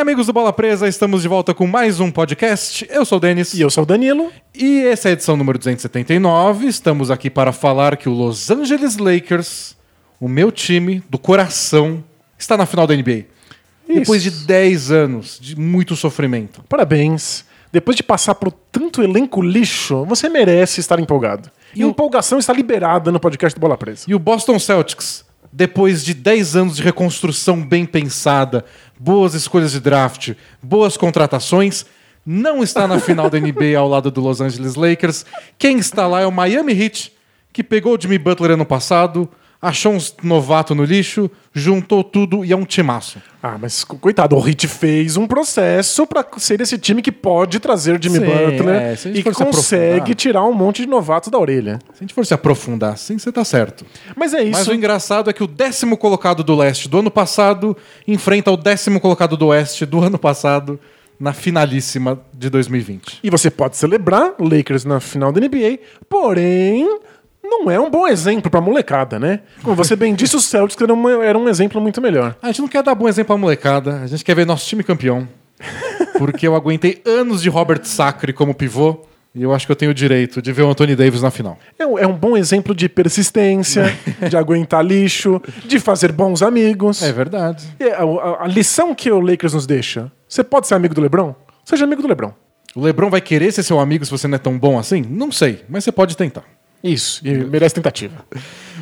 Amigos do Bola Presa, estamos de volta com mais um podcast. Eu sou o Denis. E eu sou o Danilo. E essa é a edição número 279. Estamos aqui para falar que o Los Angeles Lakers, o meu time do coração, está na final da NBA. Depois de 10 anos de muito sofrimento. Parabéns. Depois de passar por tanto elenco lixo, você merece estar empolgado. E a o- empolgação está liberada no podcast do Bola Presa. E o Boston Celtics, depois de 10 anos de reconstrução bem pensada, boas escolhas de draft, boas contratações, não está na final da NBA ao lado do Los Angeles Lakers. Quem está lá é o Miami Heat, que pegou o Jimmy Butler ano passado, achou uns novato no lixo, juntou tudo e é um timaço. Ah, mas co- coitado, o Heat fez um processo pra ser esse time que pode trazer Jimmy Sim, Butler é, e que consegue tirar um monte de novatos da orelha. Se a gente for se aprofundar assim, você tá certo. Mas é Mas isso. o engraçado é que o décimo colocado do leste do ano passado enfrenta o décimo colocado do oeste do ano passado na finalíssima de 2020. E você pode celebrar Lakers na final da NBA, porém não é um bom exemplo pra molecada, né? Como você bem disse, o Celtics era, uma- era um exemplo muito melhor. A gente não quer dar bom exemplo pra molecada, a gente quer ver nosso time campeão. Porque eu aguentei anos de Robert Sacre como pivô e eu acho que eu tenho o direito de ver o Anthony Davis na final. É um, é um bom exemplo de persistência, de aguentar lixo, de fazer bons amigos. É verdade. E a, a- a lição que o Lakers nos deixa: você pode ser amigo do LeBron? Seja amigo do LeBron. O LeBron vai querer ser seu amigo se você não é tão bom assim? Não sei, mas você pode tentar. Isso, e merece tentativa.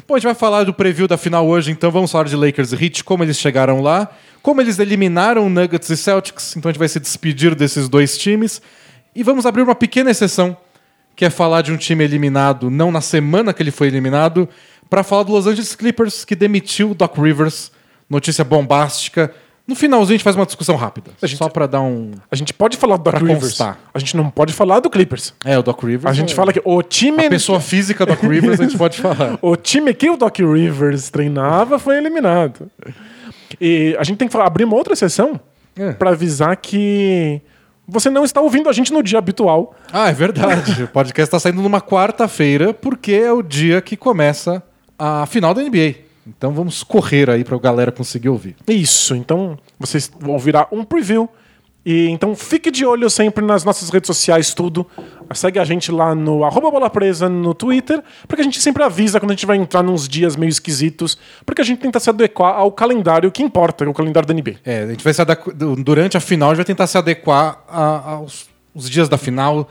Bom, a gente vai falar do preview da final hoje, então vamos falar de Lakers e Heat, como eles chegaram lá, como eles eliminaram Nuggets e Celtics, então a gente vai se despedir desses dois times e vamos abrir uma pequena exceção, que é falar de um time eliminado não na semana que ele foi eliminado, para falar do Los Angeles Clippers, que demitiu Doc Rivers, notícia bombástica. No finalzinho a gente faz uma discussão rápida, gente- só para dar um... A gente pode falar do Doc Rivers. constar. A gente não pode falar do Clippers. É, o Doc Rivers... A gente é- fala que o time. A pessoa física Doc Rivers a gente pode falar. O time que o Doc Rivers treinava foi eliminado. E a gente tem que falar- abrir uma outra sessão É. pra avisar que você não está ouvindo a gente no dia habitual. Ah, é verdade. o podcast está saindo numa quarta-feira, porque é o dia que começa a final da NBA. Então vamos correr aí para a galera conseguir ouvir. Isso, então vocês ouvirá um preview. E então fique de olho sempre nas nossas redes sociais, tudo. Segue a gente lá no arroba bola presa no Twitter, porque a gente sempre avisa quando a gente vai entrar nos dias meio esquisitos, porque a gente tenta se adequar ao calendário que importa, que é o calendário da NBA. É, a gente vai se adequ- durante a final, a gente vai tentar se adequar a- aos os dias da final.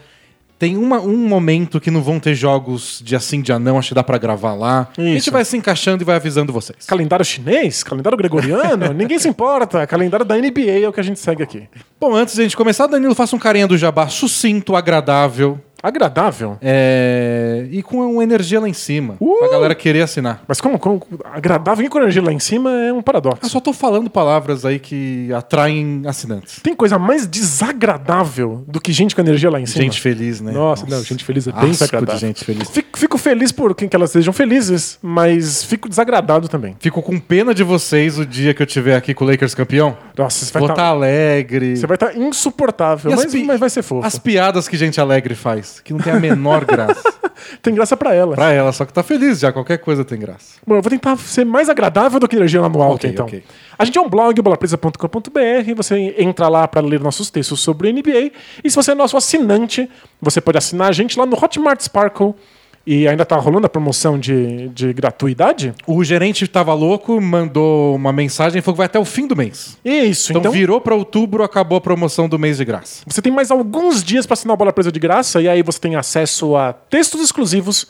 Tem uma- um momento que não vão ter jogos de assim, dia não, acho que dá para gravar lá. A gente Isso. vai se encaixando e vai avisando vocês. Calendário chinês? Calendário gregoriano? Ninguém se importa. Calendário da NBA é o que a gente segue aqui. Bom, antes de a gente começar, Danilo, faça um carinha do jabá sucinto, agradável Agradável. é, e com uma energia lá em cima. Uh! Pra galera querer assinar. Mas como, como agradável e com energia lá em cima é um Eu paradoxo. só tô falando palavras aí que atraem assinantes. Tem coisa mais desagradável do que gente com energia lá em cima? Gente feliz, né? Nossa, não, gente feliz é bem desagradável. de gente feliz. Fico, fico feliz por quem que elas sejam felizes, mas fico desagradado também. Fico com pena de vocês o dia que eu estiver aqui com o Lakers campeão. Nossa, você vai Vou estar estar alegre. você vai estar insuportável, E as mas, pi- mas vai ser fofo. As piadas que gente alegre faz, que não tem a menor graça. Tem graça pra ela. pra ela, só que tá feliz já, qualquer coisa tem graça. Bom, eu vou tentar ser mais agradável do que energia lá no alto, Ok, então. ok. A gente é um blog, bolapresa.com.br, você entra lá para ler nossos textos sobre NBA. E se você é nosso assinante, você pode assinar a gente lá no Hotmart Sparkle. E ainda tá rolando a promoção de, de gratuidade? O gerente tava louco, mandou uma mensagem e falou que vai até o fim do mês. Isso, Então, então, virou pra outubro, acabou a promoção do mês de graça. você tem mais alguns dias para assinar o Bola Presa de graça. E aí você tem acesso a textos exclusivos,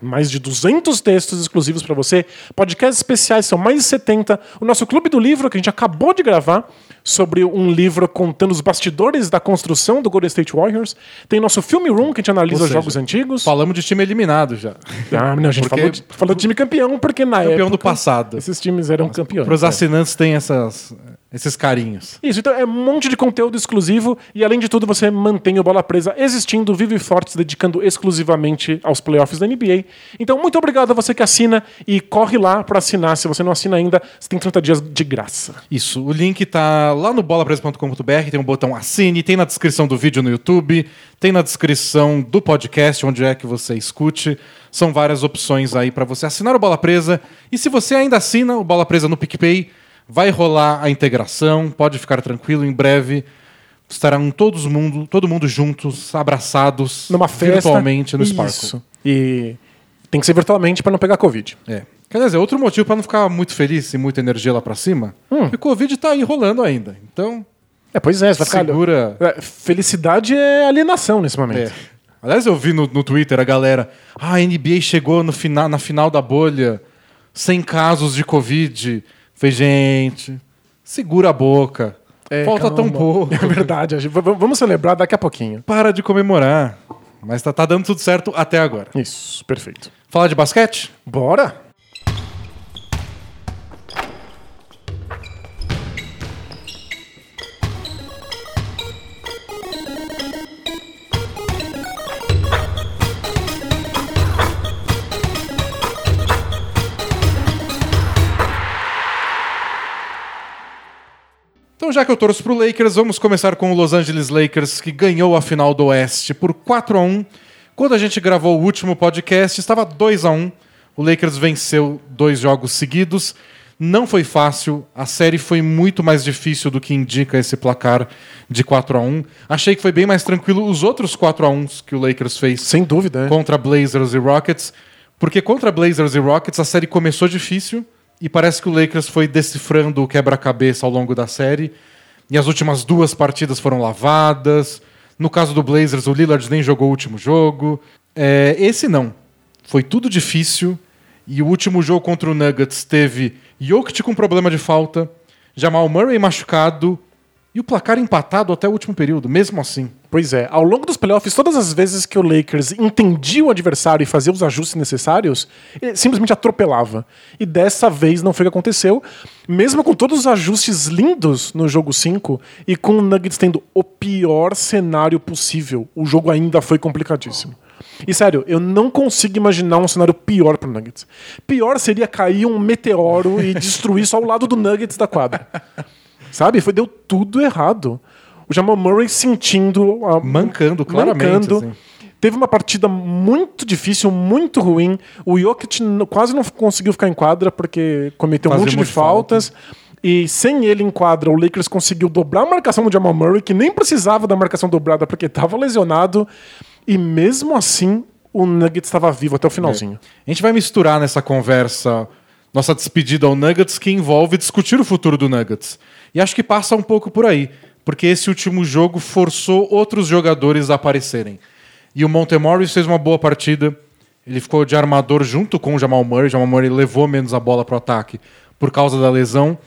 mais de 200 textos exclusivos para você. Podcasts especiais, são mais de 70. O nosso Clube do Livro, que a gente acabou de gravar, sobre um livro contando os bastidores da construção do Golden State Warriors. Tem nosso Filme Room, que a gente analisa Ou seja, jogos antigos. Falamos de time eliminado já. Ah, não, a gente Porque- falou, de, falou de time campeão, porque na Campeão do época passado. esses times eram campeões. Para os é. assinantes tem essas, esses carinhos. Isso, então é um monte de conteúdo exclusivo e além de tudo você mantém o Bola Presa existindo, vivo e forte, se dedicando exclusivamente aos playoffs da NBA. Então muito obrigado a você que assina e corre lá para assinar. Se você não assina ainda, você tem 30 dias de graça. Isso, o link tá lá no bolapresa.com.br, tem um botão assine, tem na descrição do vídeo no YouTube, tem na descrição do podcast, onde é que você escute. São várias opções aí para você assinar o Bola Presa. E se você ainda assina o Bola Presa no PicPay, Vai rolar a integração, pode ficar tranquilo, em breve estarão todos mundo, todo mundo juntos, abraçados, Numa festa. virtualmente no Sparkle. Isso. E tem que ser virtualmente para não pegar Covid. É. Quer dizer, outro motivo para não ficar muito feliz e muita energia lá pra cima, Hum. porque o Covid tá aí rolando ainda. Então, É, pois é, você vai ficar. segura. É, Felicidade é alienação nesse momento. É. Aliás, eu vi no, no Twitter a galera. Ah, a NBA chegou no final, na final da bolha, sem casos de Covid. Falei, gente, segura a boca. É, Falta tão calma. pouco. É verdade. Vamos celebrar daqui a pouquinho. Para de comemorar. Mas tá, tá dando tudo certo até agora. Isso, perfeito. Falar de basquete? Bora? Então, já que eu torço pro Lakers, vamos começar com o Los Angeles Lakers, que ganhou a final do Oeste por 4 a 1 Quando a gente gravou o último podcast, estava 2 a 1 O Lakers venceu dois jogos seguidos. Não foi fácil, a série foi muito mais difícil do que indica esse placar de 4 a 1 Achei que foi bem mais tranquilo os outros 4 a 1 que o Lakers fez Sem dúvida, né? contra Blazers e Rockets, porque contra Blazers e Rockets a série começou difícil e parece que o Lakers foi decifrando o quebra-cabeça ao longo da série. E as últimas duas partidas foram lavadas. No caso do Blazers, o Lillard nem jogou o último jogo. É, esse não. Foi tudo difícil. E o último jogo contra o Nuggets teve Jokic com problema de falta, Jamal Murray machucado e o placar empatado até o último período, mesmo assim. Pois é, ao longo dos playoffs, todas as vezes que o Lakers entendia o adversário e fazia os ajustes necessários, ele simplesmente atropelava. E dessa vez não foi o que aconteceu, mesmo com todos os ajustes lindos no jogo 5 e com o Nuggets tendo o pior cenário possível. O jogo ainda foi complicadíssimo. E sério, eu não consigo imaginar um cenário pior pro Nuggets. Pior seria cair um meteoro e destruir só o lado do Nuggets da quadra. Sabe? Foi, deu tudo errado. O Jamal Murray sentindo. A, Mancando, claramente, assim. Teve uma partida muito difícil, muito ruim. O Jokic quase não conseguiu ficar em quadra porque cometeu um Fazia monte de faltas. E sem ele em quadra, o Lakers conseguiu dobrar a marcação do Jamal Murray, que nem precisava da marcação dobrada porque estava lesionado. E mesmo assim, o Nuggets estava vivo até o finalzinho. A gente vai misturar nessa conversa nossa despedida ao Nuggets, que envolve discutir o futuro do Nuggets. E acho que passa um pouco por aí, porque esse último jogo forçou outros jogadores a aparecerem. E o Montemorris fez uma boa partida. Ele ficou de armador junto com o Jamal Murray. O Jamal Murray levou menos a bola para o ataque por causa da lesão.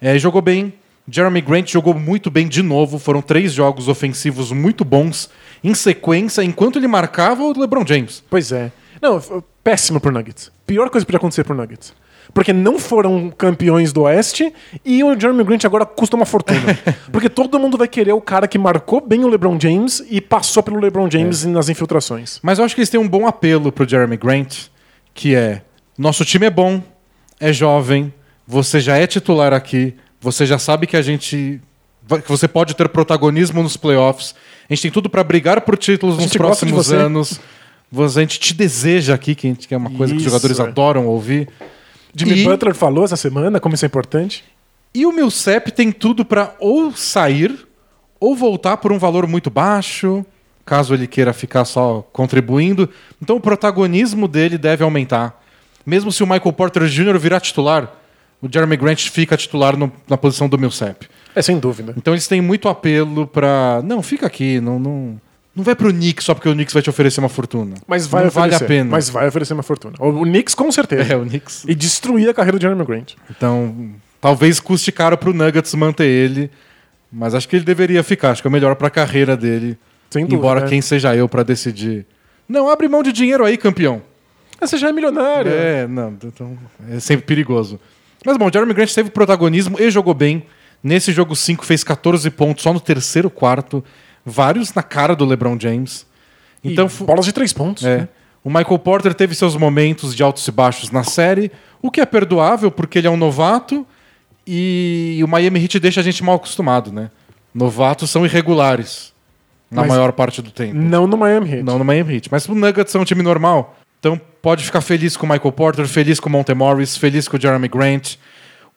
É, jogou bem. Jeremy Grant jogou muito bem de novo. Foram três jogos ofensivos muito bons em sequência, enquanto ele marcava o LeBron James. Pois é. Não, péssimo pro Nuggets. Pior coisa que podia acontecer pro Nuggets. Porque não foram campeões do Oeste e o Jeremy Grant agora custa uma fortuna. Porque todo mundo vai querer o cara que marcou bem o LeBron James e passou pelo LeBron James nas infiltrações. Mas eu acho que eles têm um bom apelo pro Jeremy Grant, que é: nosso time é bom, é jovem, você já é titular aqui, você já sabe que a gente. que você pode ter protagonismo nos playoffs. A gente tem tudo para brigar por títulos nos próximos anos. A gente te deseja aqui, que é uma coisa que os Isso, jogadores é. adoram ouvir. Jimmy E- Butler falou essa semana como isso é importante. E o Millsap tem tudo para ou sair ou voltar por um valor muito baixo, caso ele queira ficar só contribuindo. Então o protagonismo dele deve aumentar. Mesmo se o Michael Porter Jr. virar titular, o Jeremy Grant fica titular no- na posição do Millsap. É sem dúvida. Então eles têm muito apelo para não fica aqui, não não não vai pro Knicks só porque o Knicks vai te oferecer uma fortuna. Mas vai não oferecer. vale a pena. Mas vai oferecer uma fortuna. O Knicks com certeza. é o Knicks. E destruir a carreira do Jeremy Grant. Então, talvez custe caro pro Nuggets manter ele, mas acho que ele deveria ficar. Acho que é o melhor pra carreira dele. Sem dúvida. embora né? quem seja eu pra decidir. Não, abre mão de dinheiro aí, campeão. Ah, Você já é milionário. É, não, então é sempre perigoso. Mas bom, Jeremy Grant teve protagonismo e jogou bem. Nesse jogo 5 fez 14 pontos só no terceiro quarto, vários na cara do LeBron James. E Então, fu- bolas de três pontos. é. né? O Michael Porter teve seus momentos de altos e baixos na série, o que é perdoável porque ele é um novato e o Miami Heat deixa a gente mal acostumado, né? Novatos são irregulares na Mas- maior parte do tempo. Não no Miami Heat. Não no Miami Heat. Mas o Nuggets é um time normal. Então pode ficar feliz com o Michael Porter, feliz com o Monte Morris, feliz com o Jeremy Grant.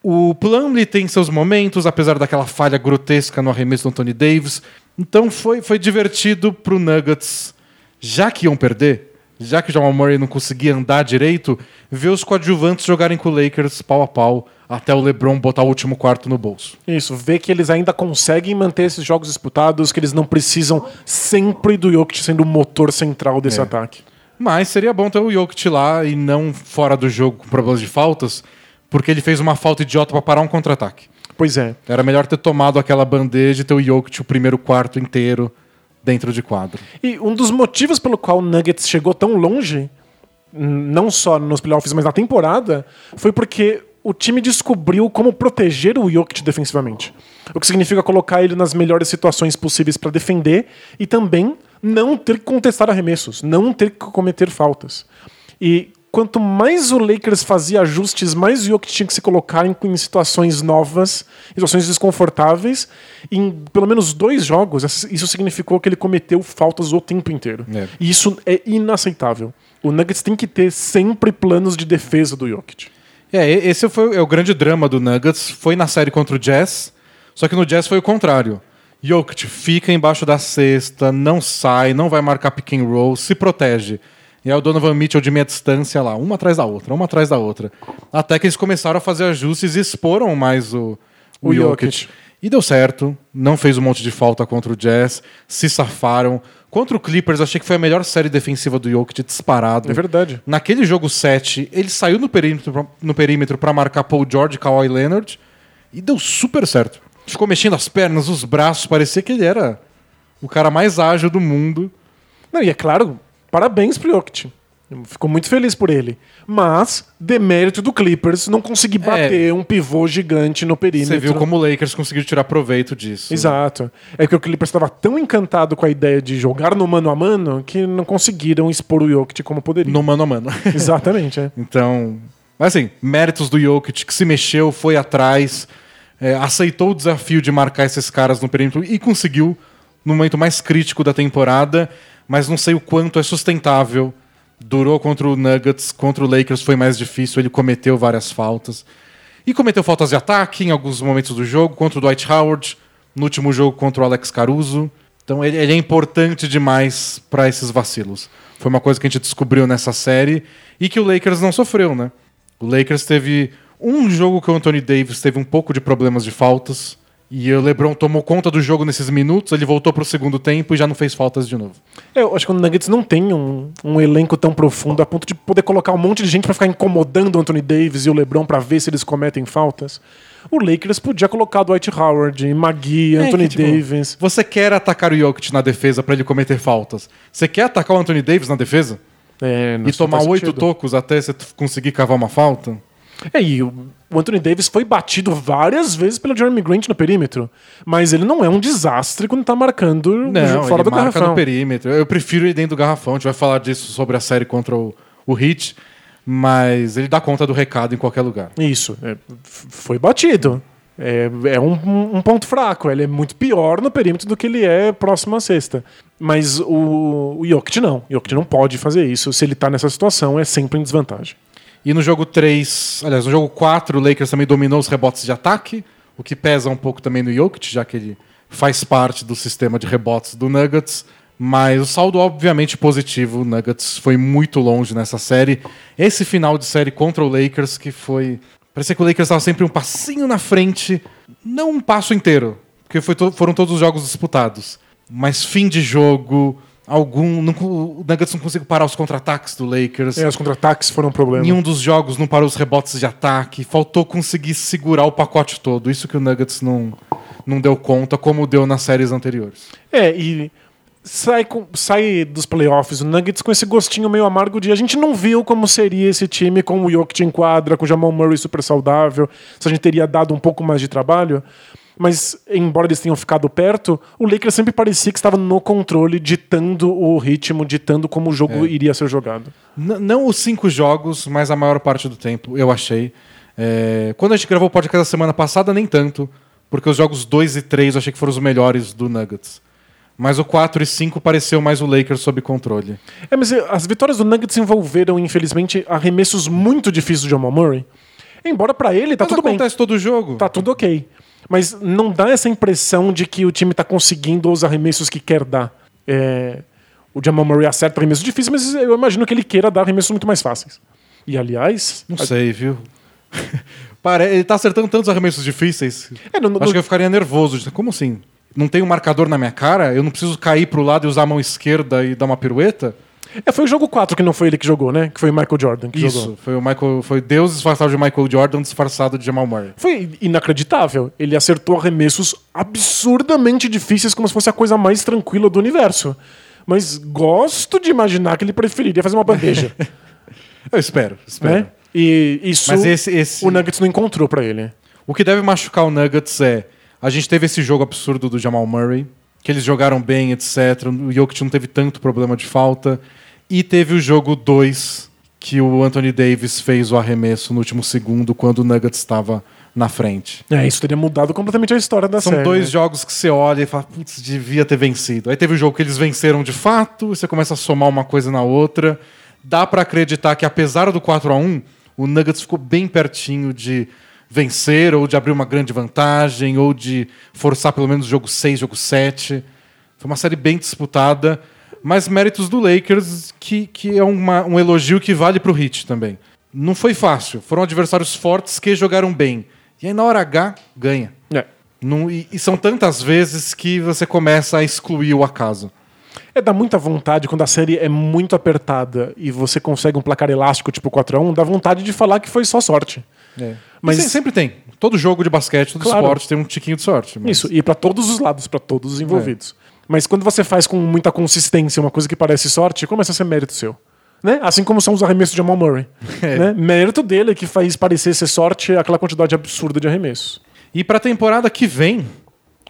O Plumlee tem seus momentos, apesar daquela falha grotesca no arremesso do Anthony Davis. Então foi, foi divertido pro Nuggets, já que iam perder, já que o Jamal Murray não conseguia andar direito, ver os coadjuvantes jogarem com o Lakers pau a pau até o LeBron botar o último quarto no bolso. Isso, ver que eles ainda conseguem manter esses jogos disputados, que eles não precisam sempre do Jokic sendo o motor central desse É. ataque. Mas seria bom ter o Jokic lá e não fora do jogo com problemas de faltas, porque ele fez uma falta idiota pra parar um contra-ataque. Pois é. Era melhor ter tomado aquela bandeja e ter o Jokic o primeiro quarto inteiro dentro de quadro. E um dos motivos pelo qual o Nuggets chegou tão longe, não só nos playoffs, mas na temporada, foi porque o time descobriu como proteger o Jokic defensivamente. O que significa colocar ele nas melhores situações possíveis para defender e também não ter que contestar arremessos, não ter que cometer faltas. E quanto mais o Lakers fazia ajustes, mais o Jokic tinha que se colocar em, em situações novas, em situações desconfortáveis. Em pelo menos dois jogos, isso significou que ele cometeu faltas o tempo inteiro. É. E isso é inaceitável. O Nuggets tem que ter sempre planos de defesa do Jokic. É, esse foi é o grande drama do Nuggets. Foi na série contra o Jazz, só que no Jazz foi o contrário. Jokic fica embaixo da cesta, não sai, não vai marcar pick and roll, se protege. E aí o Donovan Mitchell de meia distância lá, uma atrás da outra, uma atrás da outra. Até que eles começaram a fazer ajustes e exporam mais o, o, O Jokic. Jokic. E deu certo, não fez um monte de falta contra o Jazz, se safaram. Contra o Clippers, achei que foi a melhor série defensiva do Jokic disparado. É verdade. Naquele jogo 7, ele saiu no perímetro, pra- no perímetro para marcar Paul George e Kawhi Leonard e deu super certo. Ficou mexendo as pernas, os braços, parecia que ele era o cara mais ágil do mundo. Não, e é claro, parabéns pro Jokic. Fico muito feliz por ele. Mas, demérito do Clippers não conseguir bater um pivô gigante no perímetro. É. Você viu como o Lakers conseguiu tirar proveito disso. Exato. É que o Clippers estava tão encantado com a ideia de jogar no mano a mano que não conseguiram expor o Jokic como poderia. No mano a mano. Exatamente, é. Então, assim, méritos do Jokic que se mexeu, foi atrás, é, aceitou o desafio de marcar esses caras no perímetro e conseguiu no momento mais crítico da temporada, mas não sei o quanto é sustentável. Durou contra o Nuggets, contra o Lakers foi mais difícil, ele cometeu várias faltas. E cometeu faltas de ataque em alguns momentos do jogo, contra o Dwight Howard, no último jogo contra o Alex Caruso. Então ele, ele é importante demais para esses vacilos. Foi uma coisa que a gente descobriu nessa série e que o Lakers não sofreu, né? O Lakers teve um jogo que o Anthony Davis teve um pouco de problemas de faltas e o LeBron tomou conta do jogo nesses minutos, ele voltou pro segundo tempo e já não fez faltas de novo. É, Eu acho que o Nuggets não tem um, um elenco tão profundo a ponto de poder colocar um monte de gente pra ficar incomodando o Anthony Davis e o LeBron pra ver se eles cometem faltas. O Lakers podia colocar Dwight Howard, Magui, É Anthony que, tipo, Davis. Você quer atacar o Jokic na defesa para ele cometer faltas? Você quer atacar o Anthony Davis na defesa? É, não e tomar oito tocos até você conseguir cavar uma falta? É, e o Anthony Davis foi batido várias vezes pelo Jeremy Grant no perímetro. Mas ele não é um desastre quando tá marcando Não, fora ele do marca garrafão. no perímetro. Eu prefiro ele dentro do garrafão. A gente vai falar disso sobre a série contra o, o Heat. Mas ele dá conta do recado em qualquer lugar. Isso, é, f- foi batido. É, é um, um- um ponto fraco. Ele é muito pior no perímetro do que ele é próximo à cesta. Mas o, o Jokic não. O Jokic não pode fazer isso. Se ele tá nessa situação, é sempre em desvantagem. E no jogo 3, aliás, no jogo 4, o Lakers também dominou os rebotes de ataque, o que pesa um pouco também no Jokic, já que ele faz parte do sistema de rebotes do Nuggets. Mas o saldo, obviamente, positivo. O Nuggets foi muito longe nessa série. Esse final de série contra o Lakers, que foi. Parecia que o Lakers estava sempre um passinho na frente, não um passo inteiro, porque to- foram todos os jogos disputados. Mas fim de jogo, algum. não o Nuggets não conseguiu parar os contra-ataques do Lakers. É, os contra-ataques foram um problema. Em um dos jogos não parou os rebotes de ataque, faltou conseguir segurar o pacote todo. Isso que o Nuggets não, não deu conta, como deu nas séries anteriores. É, e sai, com- sai dos playoffs o Nuggets com esse gostinho meio amargo de a gente não viu como seria esse time com o Jokic em quadra, com o Jamal Murray super saudável, se a gente teria dado um pouco mais de trabalho. Mas, embora eles tenham ficado perto, o Lakers sempre parecia que estava no controle, ditando o ritmo, ditando como o jogo iria ser jogado. N- não os cinco jogos, mas a maior parte do tempo, eu achei. É, quando a gente gravou o podcast da semana passada, nem tanto, porque os jogos 2 e 3 eu achei que foram os melhores do Nuggets. Mas o 4 e 5 pareceu mais o Lakers sob controle. É, mas eh, as vitórias do Nuggets envolveram, infelizmente, arremessos muito difíceis do Jamal Murray. Embora pra ele tá Mas tudo bem. acontece todo jogo. Tá tudo ok. Mas não dá essa impressão de que o time tá conseguindo os arremessos que quer dar. É, O Jamal Murray acerta arremessos difíceis, mas eu imagino que ele queira dar arremessos muito mais fáceis. E aliás. Não sei, viu? Pare... Ele tá acertando tantos arremessos difíceis. É, Acho que eu ficaria nervoso. Como assim? Não tem um marcador na minha cara? Eu não preciso cair pro lado e usar a mão esquerda e dar uma pirueta? É, foi o jogo 4 que não foi ele que jogou, né? Que foi o Michael Jordan que Isso. jogou. Foi o Michael. Foi Deus disfarçado de Michael Jordan, disfarçado de Jamal Murray. Foi inacreditável. Ele acertou arremessos absurdamente difíceis, como se fosse a coisa mais tranquila do universo. Mas gosto de imaginar que ele preferiria fazer uma bandeja. Eu espero, espero. né? E isso Mas esse, esse... o Nuggets não encontrou pra ele. O que deve machucar o Nuggets é. A gente teve esse jogo absurdo do Jamal Murray, que eles jogaram bem, etc. O Jokic não teve tanto problema de falta. E teve o jogo 2, que o Anthony Davis fez o arremesso no último segundo, quando o Nuggets estava na frente. É, isso teria mudado completamente a história da São série. dois né? jogos que você olha e fala, putz, devia ter vencido. Aí teve o jogo que eles venceram de fato, e você começa a somar uma coisa na outra. Dá pra acreditar que apesar do 4 a 1 o Nuggets ficou bem pertinho de vencer, ou de abrir uma grande vantagem, ou de forçar pelo menos o jogo 6, jogo 7. Foi uma série bem disputada, mas méritos do Lakers, que, que é uma- um elogio que vale pro Heat também. Não foi fácil, foram adversários fortes que jogaram bem. E aí na hora H, ganha. É. Não- e, e são tantas vezes que você começa a excluir o acaso. É, dá muita vontade quando a série é muito apertada e você consegue um placar elástico tipo 4x1, dá vontade de falar que foi só sorte. Mas Mas- sempre tem. Todo jogo de basquete, todo Claro. esporte tem um tiquinho de sorte. mas- Isso, e pra todos os lados, pra todos os envolvidos. Mas quando você faz com muita consistência uma coisa que parece sorte, começa a ser mérito seu. Né? Assim como são os arremessos de Jamal Murray. É. Né? Mérito dele que faz parecer ser sorte aquela quantidade absurda de arremessos. E pra temporada que vem,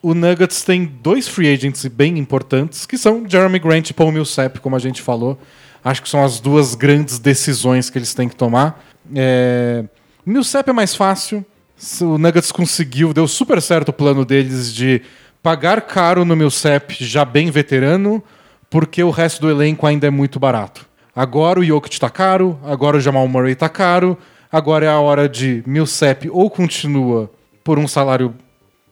o Nuggets tem dois free agents bem importantes, que são Jeremy Grant e Paul Millsap, como a gente falou. Acho que são as duas grandes decisões que eles têm que tomar. É... Millsap é mais fácil. O Nuggets conseguiu, deu super certo o plano deles de pagar caro no Millsap, já bem veterano, porque o resto do elenco ainda é muito barato. Agora o Jokic tá caro, agora o Jamal Murray tá caro, agora é a hora de Millsap ou continua por um salário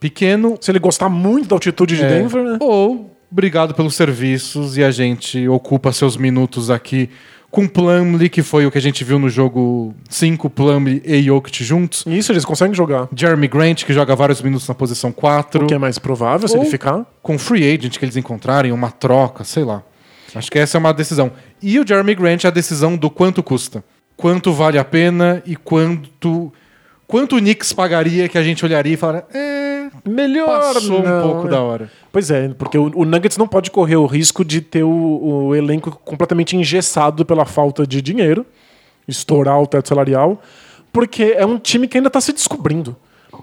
pequeno, Se ele gostar muito da altitude de é, Denver, né? ou obrigado pelos serviços e a gente ocupa seus minutos aqui com Plumlee, que foi o que a gente viu no jogo 5, Plumlee e Jokic juntos. Isso, eles conseguem jogar. Jeremy Grant, que joga vários minutos na posição 4. O que é mais provável se Ou- ele ficar. Com free agent que eles encontrarem, uma troca, sei lá. Acho que essa é uma decisão. E o Jeremy Grant é a decisão do quanto custa. Quanto vale a pena e quanto. Quanto o Knicks pagaria que a gente olharia e falaria. É. Melhor. Passou um não, pouco é. da hora. Pois é, porque o, o Nuggets não pode correr o risco de ter o, o elenco completamente engessado pela falta de dinheiro, estourar o teto salarial, porque é um time que ainda está se descobrindo.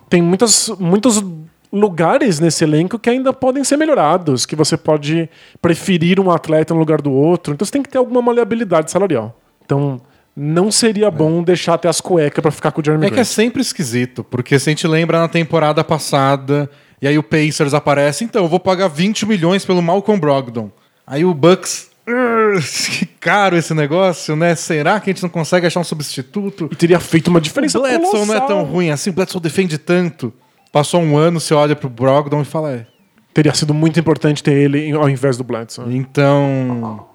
Tem muitas, muitos lugares nesse elenco que ainda podem ser melhorados, que você pode preferir um atleta no lugar do outro, então você tem que ter alguma maleabilidade salarial. Então, não seria bom deixar até as cuecas para ficar com o Jeremy É que é Grant. sempre esquisito, porque se a gente lembra na temporada passada, e aí o Pacers aparece, então eu vou pagar 20 milhões pelo Malcolm Brogdon. Aí o Bucks. "Ugh, Que caro esse negócio, né? Será que a gente não consegue achar um substituto? E teria feito uma O diferença Bledsoe não é tão colossal. ruim assim, o Bledsoe defende tanto. Passou um ano, você olha pro Brogdon e fala, é. Teria sido muito importante ter ele em- ao invés do Bledsoe. Então.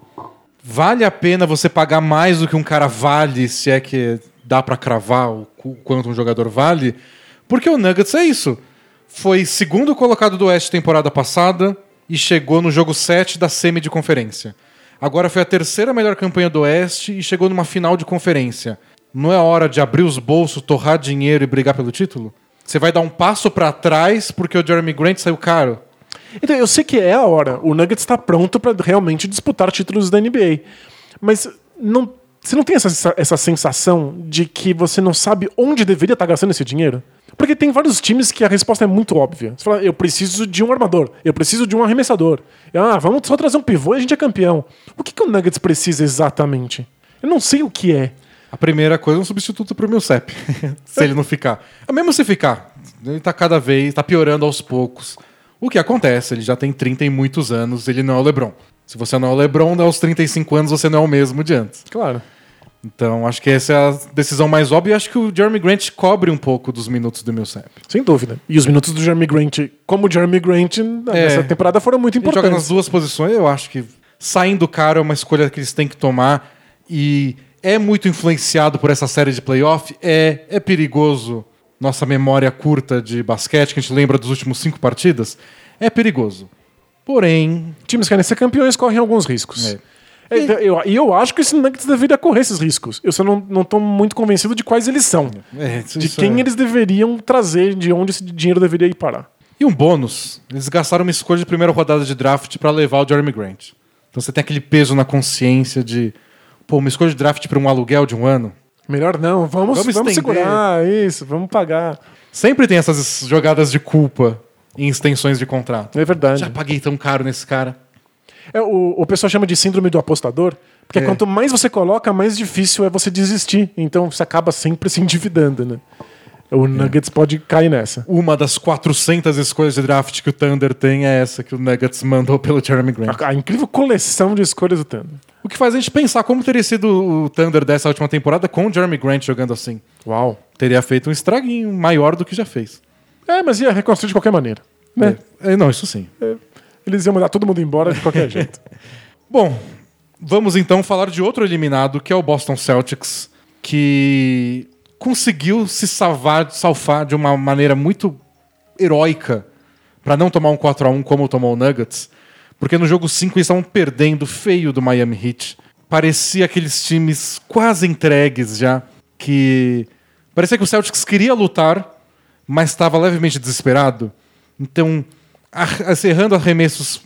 Vale a pena você pagar mais do que um cara vale, se é que dá pra cravar o quanto um jogador vale? Porque o Nuggets é isso. Foi segundo colocado do Oeste temporada passada e chegou no jogo 7 da semi de conferência. Agora foi a terceira melhor campanha do Oeste e chegou numa final de conferência. Não é hora de abrir os bolsos, torrar dinheiro e brigar pelo título? Você vai dar um passo pra trás porque o Jeremy Grant saiu caro? Então, eu sei que é a hora. O Nuggets está pronto para realmente disputar títulos da NBA. Mas não, você não tem essa, essa sensação de que você não sabe onde deveria estar gastando esse dinheiro? Porque tem vários times que a resposta é muito óbvia. Você fala, eu preciso de um armador, eu preciso de um arremessador. Ah, vamos só trazer um pivô e a gente é campeão. O que, que o Nuggets precisa exatamente? Eu não sei o que é. A primeira coisa é um substituto pro Millsap, se ele não ficar. Ah, Mesmo se ficar, ele tá cada vez, tá piorando aos poucos. O que acontece? Ele já tem 30 e muitos anos, ele não é o LeBron. Se você não é o LeBron, aos 35 anos você não é o mesmo de antes. Claro. Então, acho que essa é a decisão mais óbvia e acho que o Jeremy Grant cobre um pouco dos minutos do Millsap. Sem dúvida. E os minutos do Jeremy Grant, como o Jeremy Grant, nessa temporada foram muito Ele joga nas importantes. duas posições, eu acho que saindo caro é uma escolha que eles têm que tomar e é muito influenciado por essa série de playoff. É, é perigoso nossa memória curta de basquete, que a gente lembra dos últimos cinco partidas. É perigoso. Porém, Times que querem ser campeões correm alguns riscos. É. É, então, eu- E eu, acho que esse Nuggets deveria correr esses riscos. Eu só não, tô muito convencido de quais eles são. é, isso- De isso quem é- eles deveriam trazer, de onde esse dinheiro deveria ir parar. E um bônus, eles gastaram uma escolha de primeira rodada de draft para levar o Jeremy Grant. Então você tem aquele peso na consciência de, pô, uma escolha de draft para um aluguel de um ano. Melhor não, vamos, Vamos vamos, segurar isso, vamos pagar. Sempre tem essas jogadas de culpa em extensões de contrato. É verdade. Já paguei tão caro nesse cara. É, o, o pessoal chama de síndrome do apostador, porque É. quanto mais você coloca, mais difícil é você desistir. Então você acaba sempre se endividando, né? O Nuggets pode cair nessa. Uma das 400 escolhas de draft que o Thunder tem é essa que o Nuggets mandou pelo Jeremy Grant. A, a incrível coleção de escolhas do Thunder. O que faz a gente pensar como teria sido o Thunder dessa última temporada com o Jeremy Grant jogando assim. Uau. Teria feito um estraguinho maior do que já fez. É, mas ia reconstruir de qualquer maneira. Né? É, não, isso sim. Eles iam mandar todo mundo embora de qualquer jeito. Bom, vamos então falar de outro eliminado, que é o Boston Celtics, que conseguiu se salvar, salvar de uma maneira muito heróica para não tomar um 4 a 1 como tomou o Nuggets, porque no jogo 5 eles estavam perdendo feio do Miami Heat. Parecia aqueles times quase entregues já, que parecia que o Celtics queria lutar, mas estava levemente desesperado. Então, ar- errando arremessos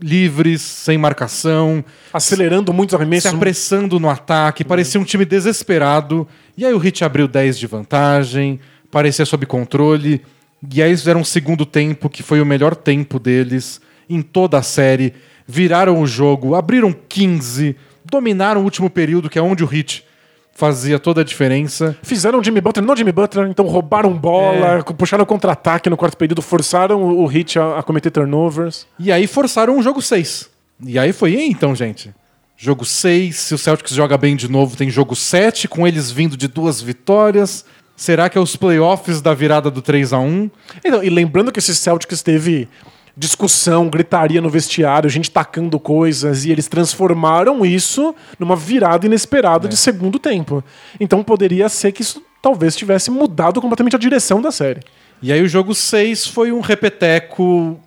livres, sem marcação, Acelerando muito os se arremessos. apressando no ataque, parecia um time desesperado. E aí o Hit abriu 10 de vantagem, parecia sob controle. E aí eles fizeram um segundo tempo, que foi o melhor tempo deles em toda a série. Viraram o jogo, abriram 15, dominaram o último período, que é onde o Hit fazia toda a diferença. Fizeram Jimmy Butler, não Jimmy Butler, então roubaram bola, puxaram contra-ataque no quarto período, forçaram o o Heat a, a cometer turnovers. E aí forçaram o jogo 6. E aí foi, aí, então, gente. Jogo 6, se o Celtics joga bem de novo, tem jogo 7, com eles vindo de duas vitórias. Será que é os playoffs da virada do 3 a 1 Então, e lembrando que esse Celtics teve discussão, gritaria no vestiário, gente tacando coisas, e eles transformaram isso numa virada inesperada de segundo tempo. Então poderia ser que isso talvez tivesse mudado completamente a direção da série. E aí o jogo 6 foi um repeteco.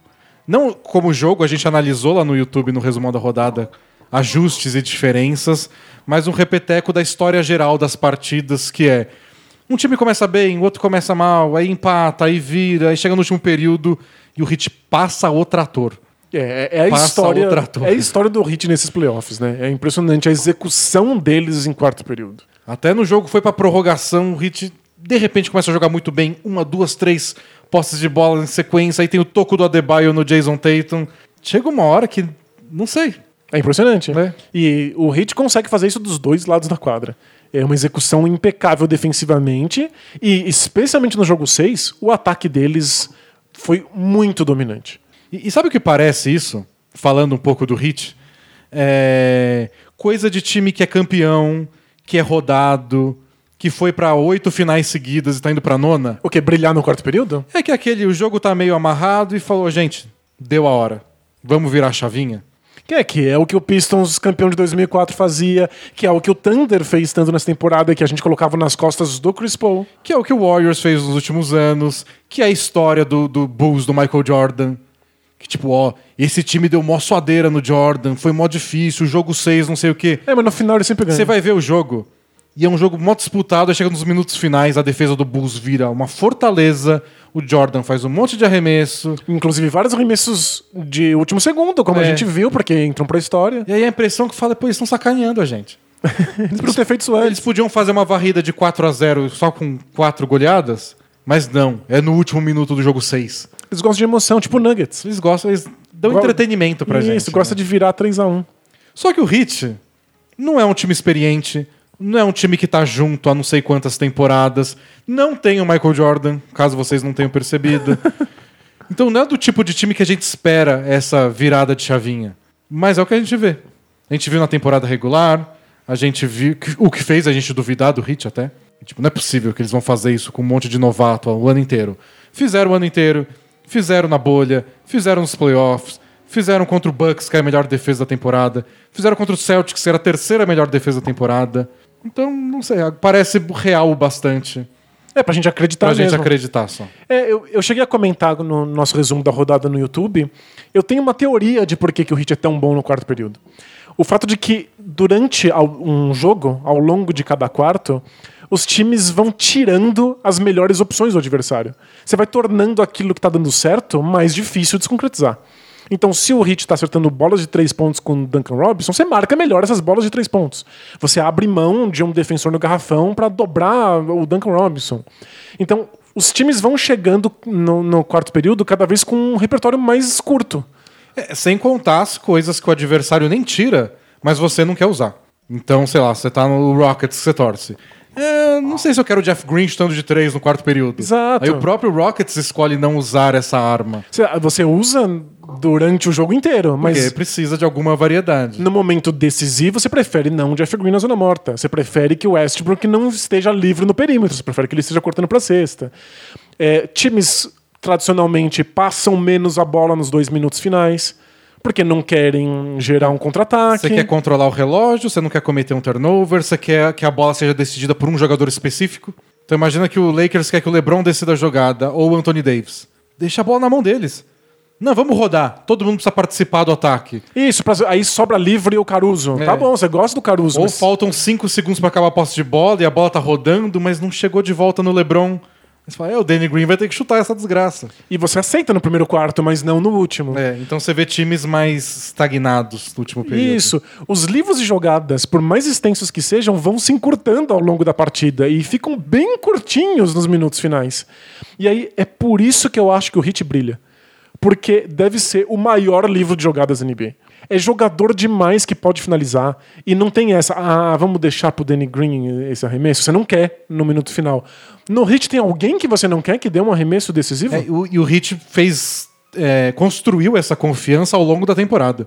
Não como jogo, a gente analisou lá no YouTube, no resumão da rodada, ajustes e diferenças, mas um repeteco da história geral das partidas, que é um time começa bem, o outro começa mal, aí empata, aí vira, aí chega no último período e o Hit passa o trator. É, é a Passa história. É a história do Heat nesses playoffs, né? É impressionante a execução deles em quarto período. Até no jogo foi pra prorrogação, o Hit de repente começa a jogar muito bem, uma, duas, três posses de bola em sequência, aí tem o toco do Adebayo no Jason Tatum. Chega uma hora que, não sei, É impressionante. É. E o Heat consegue fazer isso dos dois lados da quadra. É uma execução impecável defensivamente e, especialmente no jogo 6, o ataque deles foi muito dominante. E, e sabe o que parece isso? Falando um pouco do Hit? É, coisa de time que é campeão, que é rodado, que foi pra oito finais seguidas e tá indo pra nona. O que? Brilhar no quarto período? É que aquele, o jogo tá meio amarrado e falou, gente, deu a hora. Vamos virar a chavinha? Que é, que é o que o Pistons, campeão de 2004, fazia, que é o que o Thunder fez tanto nessa temporada, que a gente colocava nas costas do Chris Paul. Que é o que o Warriors fez nos últimos anos, que é a história do, do Bulls, do Michael Jordan. Que tipo, ó, esse time deu mó suadeira no Jordan, foi mó difícil, o jogo 6, não sei o quê. É, mas no final ele sempre ganha. Você vai ver o jogo, e é um jogo mó disputado, aí chega nos minutos finais, a defesa do Bulls vira uma fortaleza, o Jordan faz um monte de arremesso, Inclusive vários arremessos de último segundo, como a É. gente viu, porque entram pra história. e aí a impressão que fala, pô, eles estão sacaneando a gente. Eles podiam ter feito isso antes. Eles podiam fazer uma varrida de 4 a 0 só com quatro goleadas, mas não, é no último minuto do jogo 6. Eles gostam de emoção, tipo Nuggets. Eles gostam, eles dão Go- entretenimento pra Isso, gente. gosta né? de virar 3x1. Só que o Heat não é um time experiente, não é um time que tá junto há não sei quantas temporadas, não tem o Michael Jordan, caso vocês não tenham percebido. então não é do tipo de time que a gente espera essa virada de chavinha. Mas é o que a gente vê. A gente viu na temporada regular, A gente viu o que fez a gente duvidar do Hit até. Tipo, não é possível que eles vão fazer isso com um monte de novato o ano inteiro. Fizeram o ano inteiro, fizeram na bolha, fizeram nos playoffs, fizeram contra o Bucks, que é a melhor defesa da temporada, fizeram contra o Celtics, que era a terceira melhor defesa da temporada. Então, não sei, parece real bastante É pra gente acreditar pra gente mesmo. acreditar só. É, eu, eu cheguei a comentar no nosso resumo da rodada no YouTube. Eu tenho uma teoria de por que, que o Heat é tão bom no quarto período. O fato de que durante um jogo, ao longo de cada quarto, os times vão tirando as melhores opções do adversário. Você vai tornando aquilo que está dando certo mais difícil de se concretizar. Então, se o Heat está acertando bolas de três pontos com o Duncan Robinson, você marca melhor essas bolas de três pontos. Você abre mão de um defensor no garrafão para dobrar o Duncan Robinson. Então, os times vão chegando no, no quarto período cada vez com um repertório mais curto. É, sem contar as coisas que o adversário nem tira, mas você não quer usar. Então, sei lá, você tá no Rockets você torce. É, não sei se eu quero o Jeff Green chutando de três no quarto período. Exato. Aí o próprio Rockets escolhe não usar essa arma. Você, usa durante o jogo inteiro, mas Porque precisa de alguma variedade. no momento decisivo você prefere não o Jeff Green na zona morta. Você prefere que o Westbrook não esteja livre no perímetro. Você prefere que ele esteja cortando para cesta. É, times tradicionalmente passam menos a bola nos dois minutos finais porque não querem gerar um contra-ataque. Você quer controlar o relógio, você não quer cometer um turnover, você quer que a bola seja decidida por um jogador específico. Então imagina que o Lakers quer que o LeBron decida a jogada ou o Anthony Davis. Deixa a bola na mão deles. Não, vamos rodar. Todo mundo precisa participar do ataque. Isso, pra- aí sobra livre o Caruso. É. Tá bom, você gosta do Caruso. Ou mas- faltam 5 segundos para acabar a posse de bola e a bola tá rodando, mas não chegou de volta no LeBron. Você fala, é, o Danny Green vai ter que chutar essa desgraça. E você aceita no primeiro quarto, mas não no último. É, então você vê times mais estagnados no último período. Isso. Os livros de jogadas, por mais extensos que sejam, vão se encurtando ao longo da partida e ficam bem curtinhos nos minutos finais. E aí é por isso que eu acho que o Hit brilha. Porque deve ser o maior livro de jogadas da NBA. É jogador demais que pode finalizar e não tem essa, ah, vamos deixar pro Danny Green esse arremesso. Você não quer no minuto final. No Hit tem alguém que você não quer que dê um arremesso decisivo? É, o- e o Heat fez. é, construiu essa confiança ao longo da temporada.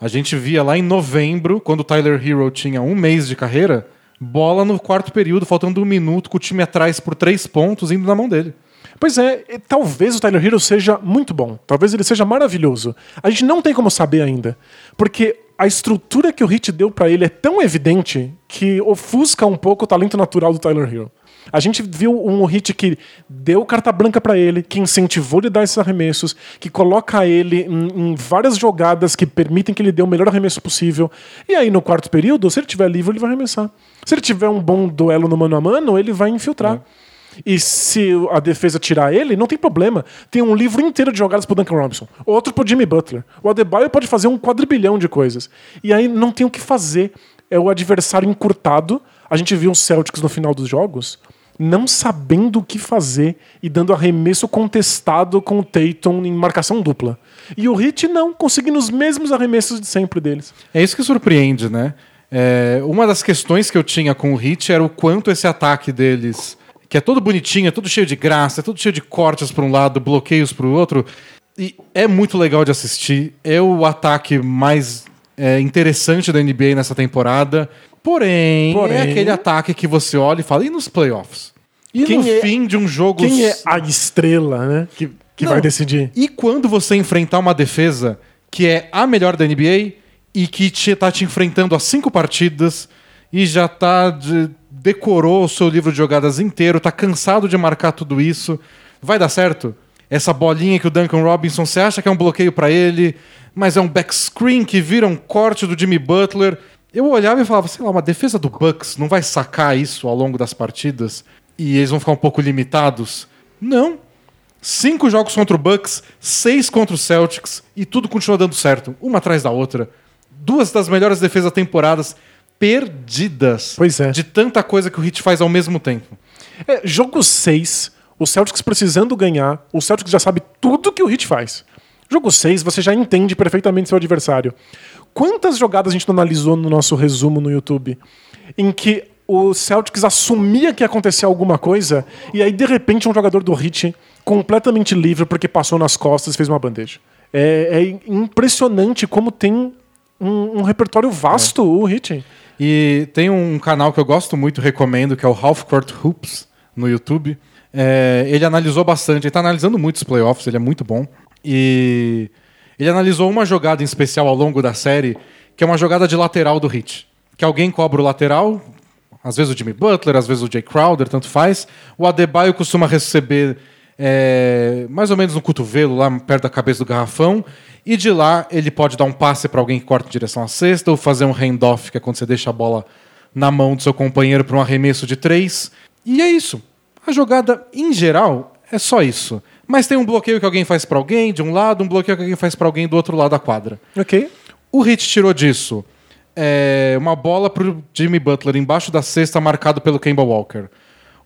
A gente via lá em novembro, quando o Tyler Hero tinha um mês de carreira, bola no quarto período, faltando um minuto, com o time atrás por três pontos, indo na mão dele. Pois é, talvez o Tyler Hero seja muito bom. Talvez ele seja maravilhoso. A gente não tem como saber ainda. Porque a estrutura que o Hit deu pra ele é tão evidente que ofusca um pouco o talento natural do Tyler Hero. A gente viu um Hit que deu carta branca pra ele, que incentivou ele a dar esses arremessos, que coloca ele em, em várias jogadas que permitem que ele dê o melhor arremesso possível. E aí, no quarto período, se ele tiver livre, ele vai arremessar. Se ele tiver um bom duelo no mano a mano, ele vai infiltrar. E se a defesa tirar ele, não tem problema. Tem um livro inteiro de jogadas pro Duncan Robinson, outro pro Jimmy Butler. O Adebayo pode fazer um quadrilhão de coisas. E aí não tem o que fazer. É o adversário encurtado. A gente viu os Celtics no final dos jogos não sabendo o que fazer e dando arremesso contestado com o Tatum em marcação dupla. E o Hit não, conseguindo os mesmos arremessos de sempre deles. É isso que surpreende, né? É, uma das questões que eu tinha com o Hit era o quanto esse ataque deles, que é todo bonitinho, é todo cheio de graça, é todo cheio de cortes para um lado, bloqueios para o outro, e é muito legal de assistir. É o ataque mais é, interessante da NBA nessa temporada. Porém, Porém- é aquele ataque que você olha e fala, e nos playoffs? E Quem no é- fim de um jogo. Quem é a estrela, né? Que, que Não. vai decidir. E quando você enfrentar uma defesa que é a melhor da NBA e que te, tá te enfrentando há cinco partidas e já tá de- decorou o seu livro de jogadas inteiro, tá cansado de marcar tudo isso, vai dar certo? Essa bolinha que o Duncan Robinson, você acha que é um bloqueio pra ele, mas é um back screen que vira um corte do Jimmy Butler. Eu olhava e falava, sei lá, uma defesa do Bucks não vai sacar isso ao longo das partidas e eles vão ficar um pouco limitados? Não. Cinco jogos contra o Bucks, seis contra o Celtics e tudo continua dando certo, uma atrás da outra. Duas das melhores defesas da temporadas perdidas. Pois é. De tanta coisa que o Heat faz ao mesmo tempo. É, jogo 6, o Celtics precisando ganhar, o Celtics já sabe tudo que o Heat faz. Jogo 6, você já entende perfeitamente seu adversário. Quantas jogadas a gente não analisou no nosso resumo no YouTube em que o Celtics assumia que ia acontecer alguma coisa e aí de repente um jogador do Heat completamente livre porque passou nas costas e fez uma bandeja. É, é impressionante como tem um, um repertório vasto o Heat. E tem um canal que eu gosto muito, recomendo, que é o Half Court Hoops no YouTube. É, ele analisou bastante, ele está analisando muitos playoffs, ele é muito bom. E ele analisou uma jogada em especial ao longo da série, que é uma jogada de lateral do Hit. Que alguém cobra o lateral, às vezes o Jimmy Butler, às vezes o Jay Crowder, tanto faz. O Adebayo costuma receber é, mais ou menos no cotovelo, lá perto da cabeça do garrafão. E de lá ele pode dar um passe para alguém que corta em direção à cesta, ou fazer um handoff, que é quando você deixa a bola na mão do seu companheiro para um arremesso de três. E é isso. A jogada, em geral, é só isso. Mas tem um bloqueio que alguém faz para alguém de um lado, um bloqueio que alguém faz para alguém do outro lado da quadra. Ok. O Hit tirou disso é, uma bola pro Jimmy Butler embaixo da cesta, marcado pelo Kemba Walker.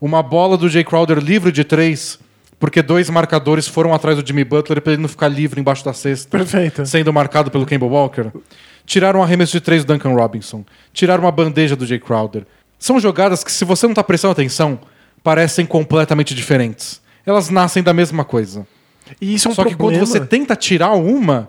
Uma bola do Jay Crowder livre de três, porque dois marcadores foram atrás do Jimmy Butler para ele não ficar livre embaixo da cesta. Perfeito. Sendo marcado pelo Kemba Walker. Tiraram um arremesso de três do Duncan Robinson. Tiraram uma bandeja do Jay Crowder. São jogadas que, se você não está prestando atenção, parecem completamente diferentes. Elas nascem da mesma coisa. E isso é um Só que problema. quando você tenta tirar uma,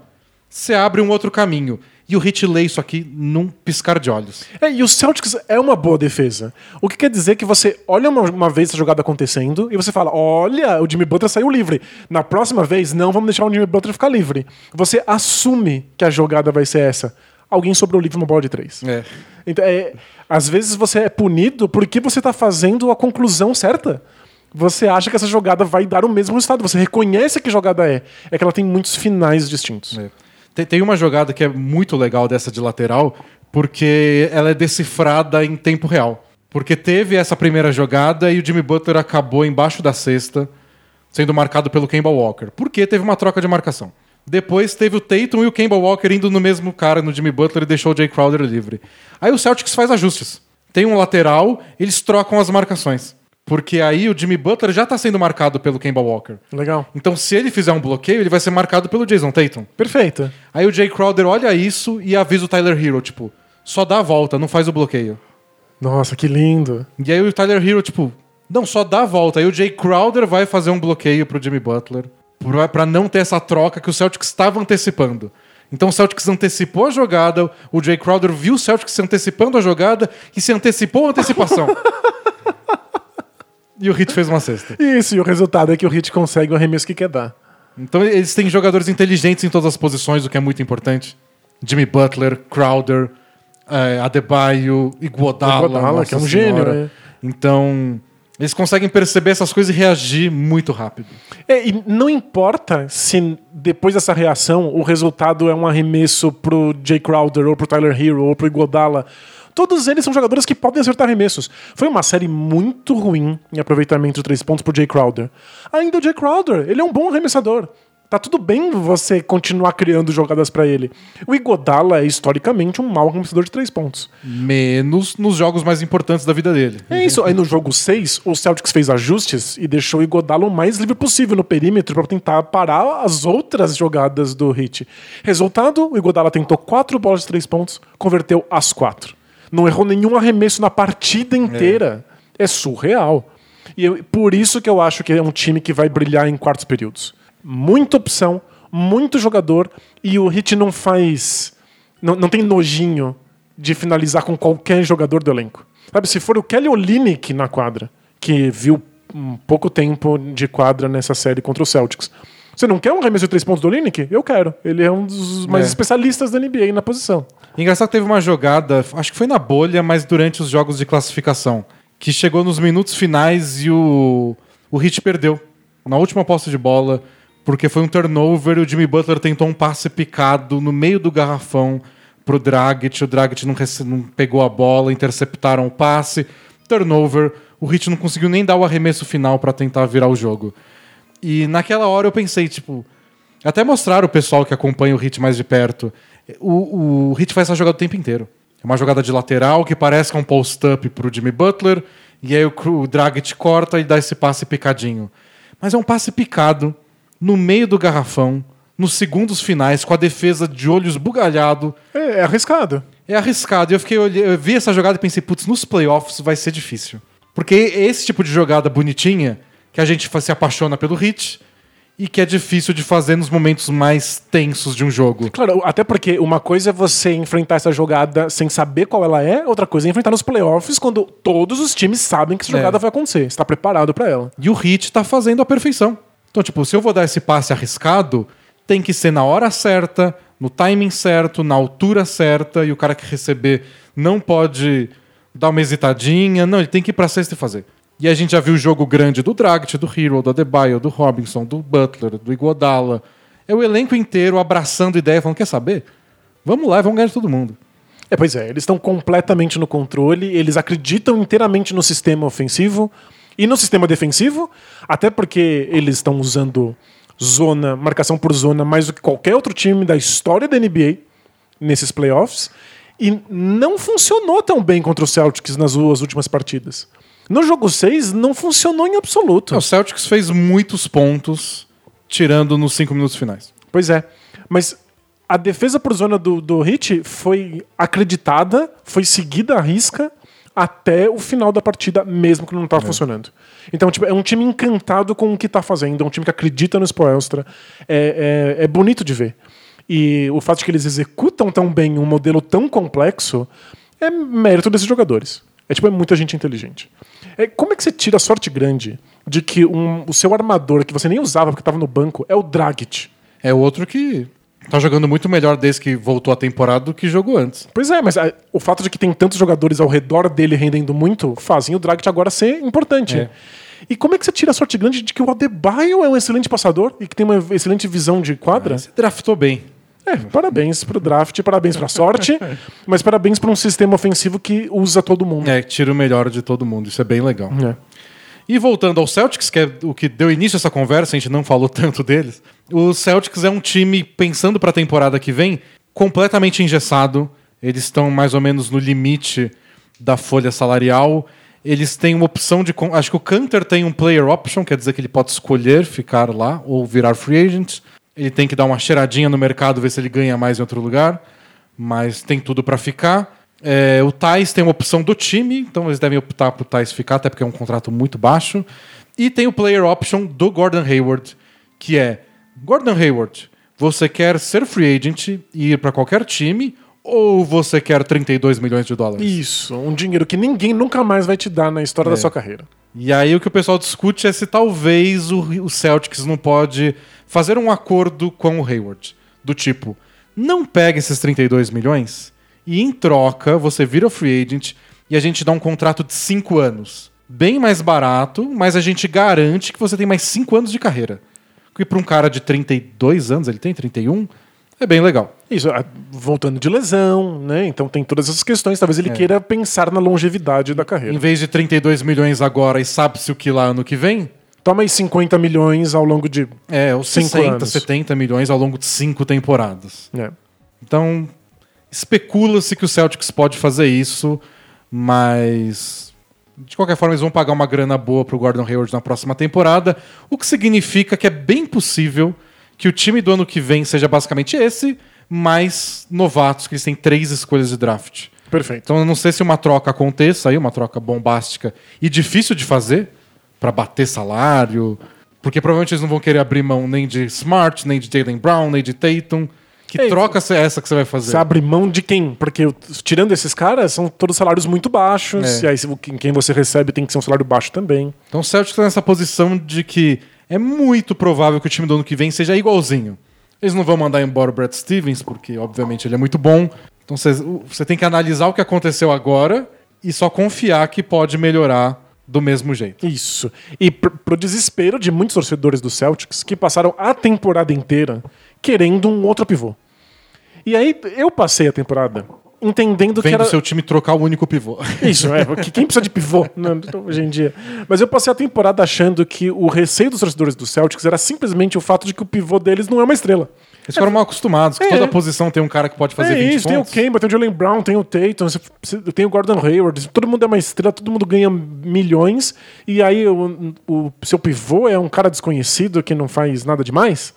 você abre um outro caminho. E o Hit lê isso aqui num piscar de olhos. É, e o Celtics é uma boa defesa. O que quer dizer que você olha uma, uma vez essa jogada acontecendo e você fala: olha, o Jimmy Butler saiu livre. Na próxima vez, não vamos deixar o Jimmy Butler ficar livre. Você assume que a jogada vai ser essa. Alguém sobrou livre uma bola de três. É. Então, é, às vezes você é punido porque você está fazendo a conclusão certa. Você acha que essa jogada vai dar o mesmo resultado. Você reconhece que jogada é. É que ela tem muitos finais distintos. É. Tem, tem uma jogada que é muito legal dessa de lateral, porque ela é decifrada em tempo real. Porque teve essa primeira jogada e o Jimmy Butler acabou embaixo da cesta, sendo marcado pelo Kemba Walker. Porque teve uma troca de marcação. Depois teve o Tatum e o Kemba Walker indo no mesmo cara, no Jimmy Butler, e deixou o Jay Crowder livre. Aí o Celtics faz ajustes. Tem um lateral, eles trocam as marcações. Porque aí o Jimmy Butler já está sendo marcado pelo Kemba Walker. Legal. Então, se ele fizer um bloqueio, ele vai ser marcado pelo Jason Tatum. Perfeito. Aí o Jay Crowder olha isso e avisa o Tyler Hero, tipo, só dá a volta, não faz o bloqueio. Nossa, que lindo. E aí o Tyler Hero, tipo, não, só dá a volta. Aí o Jay Crowder vai fazer um bloqueio pro Jimmy Butler, pra- pra não ter essa troca que o Celtics estava antecipando. Então o Celtics antecipou a jogada, o Jay Crowder viu o Celtics se antecipando a jogada e se antecipou a antecipação. e o Heat fez uma cesta. Isso, e o resultado é que o Hit consegue o arremesso que quer dar. Então eles têm jogadores inteligentes em todas as posições, o que é muito importante. Jimmy Butler, Crowder, eh, Adebayo, Iguodala, Iguodala, que é um senhora. gênio, né? Então eles conseguem perceber essas coisas e reagir muito rápido. É, e não importa se depois dessa reação o resultado é um arremesso pro Jay Crowder, ou pro Tyler Hero, ou pro Iguodala. Todos eles são jogadores que podem acertar arremessos. Foi uma série muito ruim em aproveitamento de três pontos pro Jay Crowder. Ainda o Jay Crowder, ele é um bom arremessador. Tá tudo bem você continuar criando jogadas pra ele. O Iguodala é historicamente um mau arremessador de três pontos. Menos nos jogos mais importantes da vida dele. É isso. Aí no jogo 6, o Celtics fez ajustes e deixou o Iguodala o mais livre possível no perímetro para tentar parar as outras jogadas do Hit. Resultado, o Iguodala tentou quatro bolas de três pontos, converteu as quatro. Não errou nenhum arremesso na partida inteira. É, surreal. E eu- por isso que eu acho que é um time que vai brilhar em quartos períodos. Muita opção, muito jogador e o Hit não faz... Não, não tem nojinho de finalizar com qualquer jogador do elenco. Sabe, se for o Kelly Olynyk na quadra, que viu um pouco tempo de quadra nessa série contra o Celtics. Você não quer um arremesso de três pontos do Olynyk? Eu quero. Ele é um dos mais É. especialistas da NBA na posição. Engraçado que teve uma jogada, acho que foi na bolha, mas durante os jogos de classificação, que chegou nos minutos finais e o, o Heat perdeu. Na última posse de bola, porque foi um turnover e o Jimmy Butler tentou um passe picado no meio do garrafão pro Dragic. O Dragic não, não pegou a bola, interceptaram o passe. Turnover. O Heat não conseguiu nem dar o arremesso final para tentar virar o jogo. E naquela hora eu pensei, tipo, até mostrar o pessoal que acompanha o Hit mais de perto. O, o Hit faz essa jogada o tempo inteiro. É uma jogada de lateral que parece que é um post-up pro Jimmy Butler. E aí o, o Dragic corta e dá esse passe picadinho. Mas é um passe picado no meio do garrafão, nos segundos finais, com a defesa de olhos bugalhado. É, é arriscado. É arriscado. E eu, fiquei, eu vi essa jogada e pensei, putz, nos playoffs vai ser difícil. Porque esse tipo de jogada bonitinha, que a gente se apaixona pelo hit, e que é difícil de fazer nos momentos mais tensos de um jogo. Claro, até porque uma coisa é você enfrentar essa jogada sem saber qual ela é, outra coisa é enfrentar nos playoffs quando todos os times sabem que essa jogada É. vai acontecer. Você tá preparado pra ela. E o Hit tá fazendo a perfeição. Então, tipo, se eu vou dar esse passe arriscado, tem que ser na hora certa, no timing certo, na altura certa, e o cara que receber não pode dar uma hesitadinha. Não, ele tem que ir pra cesta e fazer. E a gente já viu o jogo grande do Dragic, do Hero, do Adebayo, do Robinson, do Butler, do Iguodala. É o elenco inteiro abraçando ideia, falando, quer saber? Vamos lá, vamos ganhar de todo mundo. É, pois é, eles estão completamente no controle, eles acreditam inteiramente no sistema ofensivo e no sistema defensivo, até porque eles estão usando zona, marcação por zona, mais do que qualquer outro time da história da NBA nesses playoffs. E não funcionou tão bem contra o Celtics nas duas últimas partidas. No jogo 6, não funcionou em absoluto. O Celtics fez muitos pontos, tirando nos cinco minutos finais. Pois é. Mas a defesa por zona do, do Hit foi acreditada, foi seguida à risca até o final da partida, mesmo que não estava funcionando. Então, tipo, é um time encantado com o que está fazendo, é um time que acredita no Spoelstra. É, é, é bonito de ver. E o fato de que eles executam tão bem um modelo tão complexo é mérito desses jogadores. É tipo, é muita gente inteligente. É, como é que você tira a sorte grande de que um- o seu armador, que você nem usava porque estava no banco, é o Dragic? É outro que tá jogando muito melhor desde que voltou a temporada do que jogou antes. Pois é, mas ah, o fato de que tem tantos jogadores ao redor dele rendendo muito fazem o Dragic agora ser importante. É. E como é que você tira a sorte grande de que o Adebayo é um excelente passador e que tem uma excelente visão de quadra? Você draftou bem. É, parabéns pro draft, parabéns pra sorte, mas parabéns pra um sistema ofensivo que usa todo mundo. É, tira o melhor de todo mundo. Isso é bem legal. É. E voltando ao Celtics, que é o que deu início a essa conversa, a gente não falou tanto deles. O Celtics é um time, pensando para a temporada que vem, completamente engessado. Eles estão mais ou menos no limite da folha salarial. Eles têm uma opção de. Acho que o Cantor tem um player option, quer dizer que ele pode escolher ficar lá ou virar free agent. Ele tem que dar uma cheiradinha no mercado, ver se ele ganha mais em outro lugar. Mas tem tudo para ficar. É, o Thais tem uma opção do time, então eles devem optar pro Thais ficar, até porque é um contrato muito baixo. E tem o player option do Gordon Hayward, que é: Gordon Hayward, você quer ser free agent e ir para qualquer time, ou você quer 32 milhões de dólares? Isso, um dinheiro que ninguém nunca mais vai te dar na história da sua carreira. E aí o que o pessoal discute é se talvez o, o Celtics não pode fazer um acordo com o Hayward. Do tipo, não pega esses 32 milhões e em troca você vira free agent e a gente dá um contrato de 5 anos. Bem mais barato, mas a gente garante que você tem mais 5 anos de carreira. Que para um cara de 32 anos, ele tem 31, é bem legal. Isso, voltando de lesão, né? Então tem todas essas questões. Talvez ele queira pensar na longevidade da carreira. Em vez de 32 milhões agora e sabe-se o que lá ano que vem, Toma aí 50 milhões ao longo de. é os Cinco 60, anos. 70 milhões ao longo de 5 temporadas. né? Então, especula-se que o Celtics pode fazer isso, mas de qualquer forma eles vão pagar uma grana boa pro Gordon Hayward na próxima temporada, o que significa que é bem possível que o time do ano que vem seja basicamente esse, mais novatos, que eles têm três escolhas de draft. Perfeito. Então eu não sei se uma troca aconteça aí, uma troca bombástica e difícil de fazer para bater salário, porque provavelmente eles não vão querer abrir mão nem de Smart, nem de Jalen Brown, nem de Tatum. Que É, troca é essa que você vai fazer? Você abre mão de quem? Porque tirando esses caras, são todos salários muito baixos. É. E aí quem quem você recebe tem que ser um salário baixo também. Então o Celtics está nessa posição de que é muito provável que o time do ano que vem seja igualzinho. Eles não vão mandar embora o Brad Stevens, porque obviamente ele é muito bom. Então você- tem que analisar o que aconteceu agora e só confiar que pode melhorar do mesmo jeito. Isso. E pr pro desespero de muitos torcedores do Celtics que passaram a temporada inteira querendo um outro pivô. E aí eu passei a temporada entendendo que era. o seu time trocar o único pivô. Isso, é. Quem precisa de pivô né, hoje em dia? Mas eu passei a temporada achando que o receio dos torcedores do Celtics era simplesmente o fato de que o pivô deles não é uma estrela. Eles foram mal acostumados, que É. toda posição tem um cara que pode fazer é 20 isso, tem o pontos. Kemba, tem o Jalen Brown, tem o Tatum, tem o Gordon Hayward, todo mundo é uma estrela, todo mundo ganha milhões, e aí o, o seu pivô é um cara desconhecido que não faz nada demais.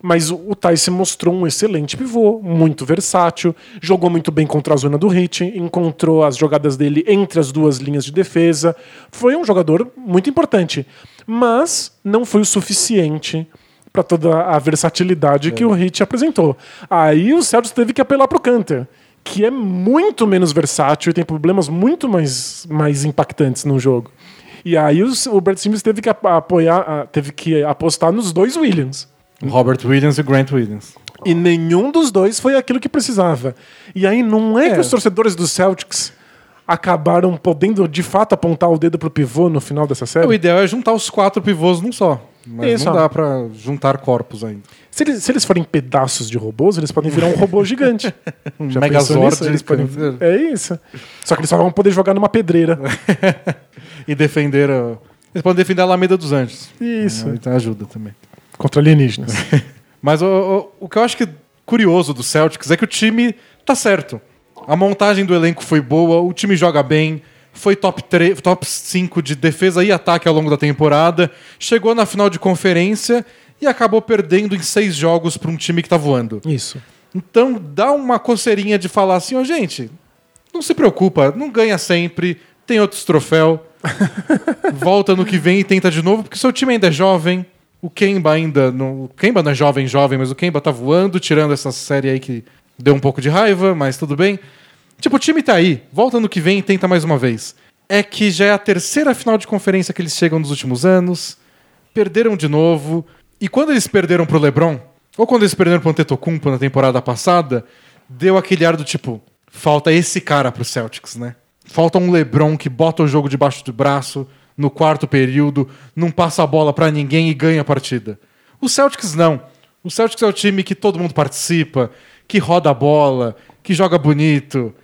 Mas o, o Tyson mostrou um excelente pivô, muito versátil, jogou muito bem contra a zona do hit, encontrou as jogadas dele entre as duas linhas de defesa. Foi um jogador muito importante, mas não foi o suficiente pra toda a versatilidade que o Heat apresentou. Aí o Celtics teve que apelar pro Canter, que é muito menos versátil e tem problemas muito mais, mais impactantes no jogo. E aí os- o Brad Simmons teve que ap- apoiar, ah, teve que apostar nos dois Williams. Robert Williams e Grant Williams. E nenhum dos dois foi aquilo que precisava. E aí não é, É. que os torcedores do Celtics acabaram podendo de fato apontar o dedo pro pivô no final dessa série? O ideal é juntar os quatro pivôs num só. Mas Isso, não dá pra juntar corpos ainda. Se eles, se eles forem pedaços de robôs, eles podem virar um robô gigante. Um Já Megazord? Eles podem... É isso. Só que eles só vão poder jogar numa pedreira. e defender a... Eles podem defender a Alameda dos Anjos. Isso. Então ajuda também. Contra alienígenas. Mas o, o, o que eu acho que é curioso do Celtics é que o time tá certo. A montagem do elenco foi boa, o time joga bem, foi top, 3, top 5 de defesa e ataque ao longo da temporada, chegou na final de conferência e acabou perdendo em seis jogos para um time que tá voando. Isso. Então dá uma coceirinha de falar assim, ó, gente, não se preocupa, não ganha sempre, tem outros troféus. Volta no que vem e tenta de novo, porque seu time ainda é jovem. O Kemba ainda. Não, o Kemba não é jovem, jovem, mas o Kemba tá voando, tirando essa série aí que deu um pouco de raiva, mas tudo bem. Tipo, o time tá aí. Volta no que vem e tenta mais uma vez. É que já é a terceira final de conferência que eles chegam nos últimos anos. Perderam de novo. E quando eles perderam pro LeBron, ou quando eles perderam pro Antetokounmpo na temporada passada, deu aquele ar do tipo, falta esse cara pro Celtics, né? Falta um LeBron que bota o jogo debaixo do braço no quarto período, não passa a bola pra ninguém e ganha a partida. O Celtics não. O Celtics é o time que todo mundo participa, que roda a bola, que joga bonito.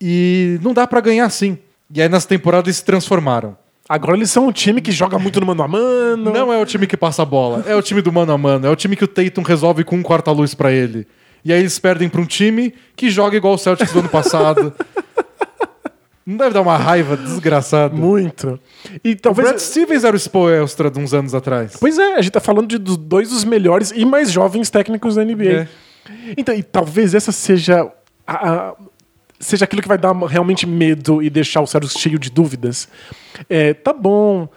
E não dá pra ganhar assim. E aí nas temporadas eles se transformaram. Agora eles são um time que joga muito no mano a mano. Não é o time que passa a bola, é o time do mano a mano, é o time que o Tatum resolve com um quarta-luz pra ele. E aí eles perdem pra um time que joga igual o Celtics do ano passado. Não deve dar uma raiva desgraçada. Muito. E O talvez. Brad Stevens era o Spoelstra de uns anos atrás. Pois é, a gente tá falando de dos dois dos melhores e mais jovens técnicos da NBA. É. Então, e talvez essa seja a- a- seja aquilo que vai dar realmente medo e deixar o Celtics cheio de dúvidas. É, tá bom,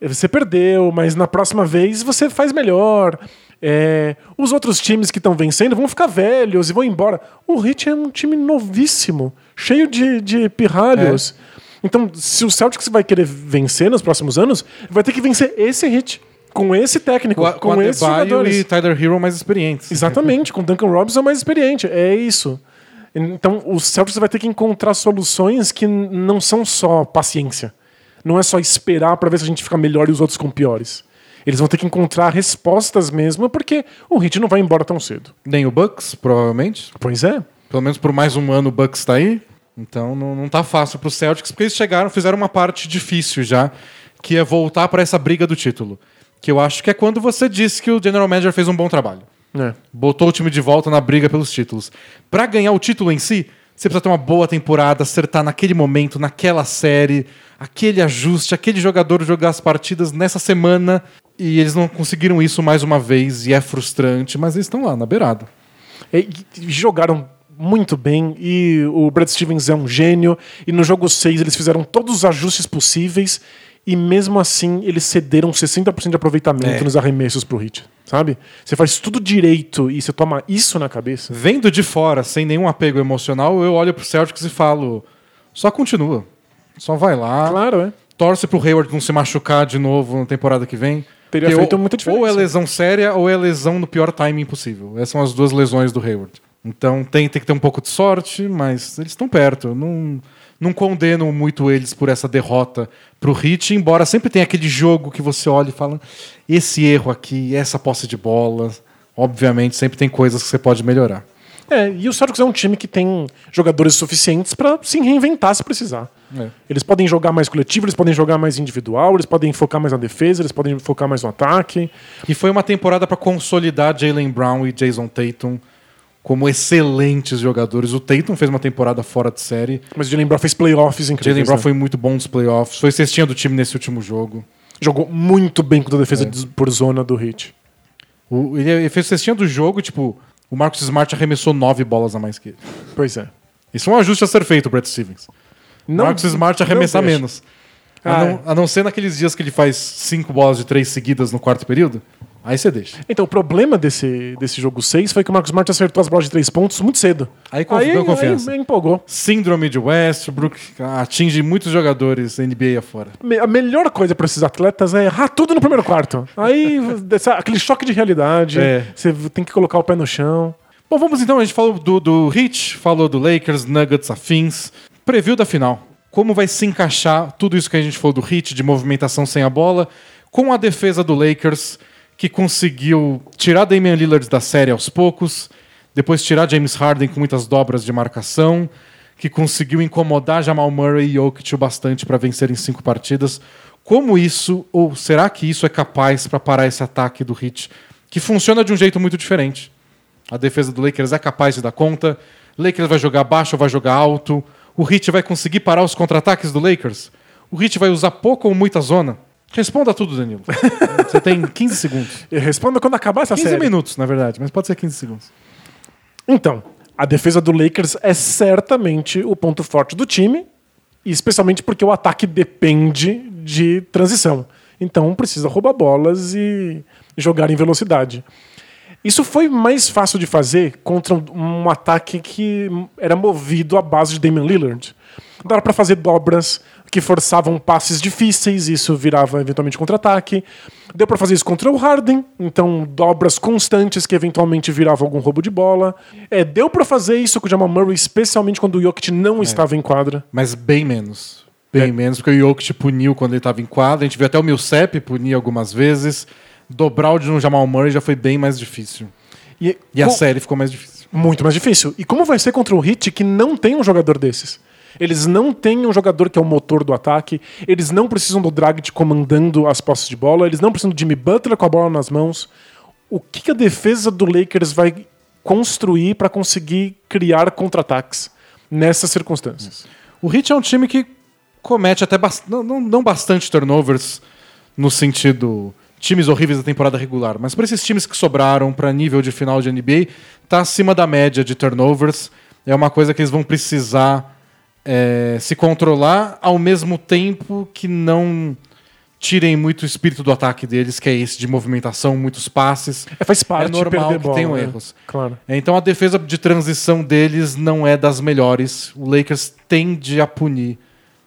você perdeu, mas na próxima vez você faz melhor. É, os outros times que estão vencendo vão ficar velhos e vão embora. O Heat é um time novíssimo, cheio de, de pirralhos. Então, se o Celtics vai querer vencer nos próximos anos, vai ter que vencer esse Hit. Com esse técnico, Com, a, com, com esses jogadores. e Tyler Hero mais experientes. Exatamente, com Duncan Robinson mais experiente. É isso. Então, o Celtics vai ter que encontrar soluções que não são só paciência. Não é só esperar para ver se a gente fica melhor e os outros com piores. Eles vão ter que encontrar respostas mesmo, porque o Heat não vai embora tão cedo. Nem o Bucks, provavelmente. Pois é. Pelo menos por mais um ano o Bucks tá aí. Então não, não tá fácil pro Celtics, porque eles chegaram, fizeram uma parte difícil já, que é voltar para essa briga do título. Que eu acho que é quando você disse que o General Manager fez um bom trabalho. É. Botou o time de volta na briga pelos títulos. Pra ganhar o título em si, você precisa ter uma boa temporada, acertar naquele momento, naquela série, aquele ajuste, aquele jogador jogar as partidas nessa semana. E eles não conseguiram isso mais uma vez, e é frustrante, mas eles estão lá, na beirada. E, e jogaram muito bem e o Brad Stevens é um gênio. E no jogo 6 eles fizeram todos os ajustes possíveis e mesmo assim eles cederam 60% de aproveitamento É. nos arremessos pro Hit, sabe? Você faz tudo direito e você toma isso na cabeça. Vendo de fora, sem nenhum apego emocional, eu olho pro Celtics e falo: só continua. Só vai lá. Claro, é. Torce pro Hayward não se machucar de novo na temporada que vem. Teria feito ou, muita diferença. Ou é lesão séria ou é lesão no pior timing possível. Essas são as duas lesões do Hayward. Então tem, tem que ter um pouco de sorte, mas eles estão perto. Não, não condeno muito eles por essa derrota pro Heat, embora sempre tenha aquele jogo que você olha e fala: esse erro aqui, essa posse de bola. Obviamente, sempre tem coisas que você pode melhorar. É, e o Celtics é um time que tem jogadores suficientes pra se reinventar se precisar. É. Eles podem jogar mais coletivo, eles podem jogar mais individual, eles podem focar mais na defesa, eles podem focar mais no ataque. E foi uma temporada para consolidar Jalen Brown e Jason Tatum como excelentes jogadores. O Tatum fez uma temporada fora de série. Mas o Jalen Brown fez playoffs incríveis. Jalen Brown né? foi muito bom nos playoffs. Foi cestinha do time nesse último jogo. Jogou muito bem contra a defesa É. por zona do Hit. O- ele, fez cestinha do jogo, tipo, o Marcus Smart arremessou nove bolas a mais que ele. Pois é. Isso é um ajuste a ser feito, Brett Stevens. Não- Marcus Smart arremessar menos. Ah, a, não, a não ser naqueles dias que ele faz cinco bolas de três seguidas no quarto período. Aí você deixa. Então, o problema desse, desse jogo 6 foi que o Marcos Smart acertou as bolas de três pontos muito cedo. Aí conf- deu confiança. Aí empolgou. Síndrome de Westbrook atinge muitos jogadores NBA afora. Me- A melhor coisa para esses atletas é errar tudo no primeiro quarto. Aí, essa- aquele choque de realidade, É. você tem que colocar o pé no chão. Bom, vamos então. A gente falou do, do Heat, falou do Lakers, Nuggets, afins. Preview da final. Como vai se encaixar tudo isso que a gente falou do Heat, de movimentação sem a bola, com a defesa do Lakers, que conseguiu tirar Damian Lillard da série aos poucos, depois tirar James Harden com muitas dobras de marcação, que conseguiu incomodar Jamal Murray e Jokic o bastante para vencer em cinco partidas. Como isso, ou será que isso é capaz para parar esse ataque do Heat, que funciona de um jeito muito diferente? A defesa do Lakers é capaz de dar conta. Lakers vai jogar baixo ou vai jogar alto. O Heat vai conseguir parar os contra-ataques do Lakers. O Heat vai usar pouco ou muita zona. Responda tudo, Danilo. Você tem 15 segundos. Responda quando acabar essa 15 série. minutos, na verdade, mas pode ser 15 segundos. Então, a defesa do Lakers é certamente o ponto forte do time, especialmente porque o ataque depende de transição. Então precisa roubar bolas e jogar em velocidade. Isso foi mais fácil de fazer contra um, um ataque que era movido à base de Damian Lillard. Dava para fazer dobras que forçavam passes difíceis, isso virava eventualmente contra-ataque. Deu para fazer isso contra o Harden, então dobras constantes que eventualmente viravam algum roubo de bola. É, deu para fazer isso com o Jamal Murray, especialmente quando o Jokic não estava em quadra. Mas bem menos. Bem É. menos, porque o Jokic puniu quando ele estava em quadra. A gente viu até o Millsap punir algumas vezes. Dobrar o de um Jamal Murray já foi bem mais difícil. E, E a série ficou mais difícil. Muito mais difícil. E como vai ser contra o Heat que não tem um jogador desses? Eles não têm um jogador que é o motor do ataque, eles não precisam do Dragic comandando as posses de bola, eles não precisam do Jimmy Butler com a bola nas mãos. O que, que a defesa do Lakers vai construir para conseguir criar contra-ataques nessas circunstâncias? O Heat é um time que comete até bas- não, não, não bastante turnovers no sentido times horríveis da temporada regular, mas para esses times que sobraram para nível de final de NBA, tá acima da média de turnovers. É uma coisa que eles vão precisar é, se controlar ao mesmo tempo que não tirem muito o espírito do ataque deles, que é esse de movimentação, muitos passes. É, faz parte É normal que bola, tenham né? erros. Claro. É, Então a defesa de transição deles não é das melhores. O Lakers tende a punir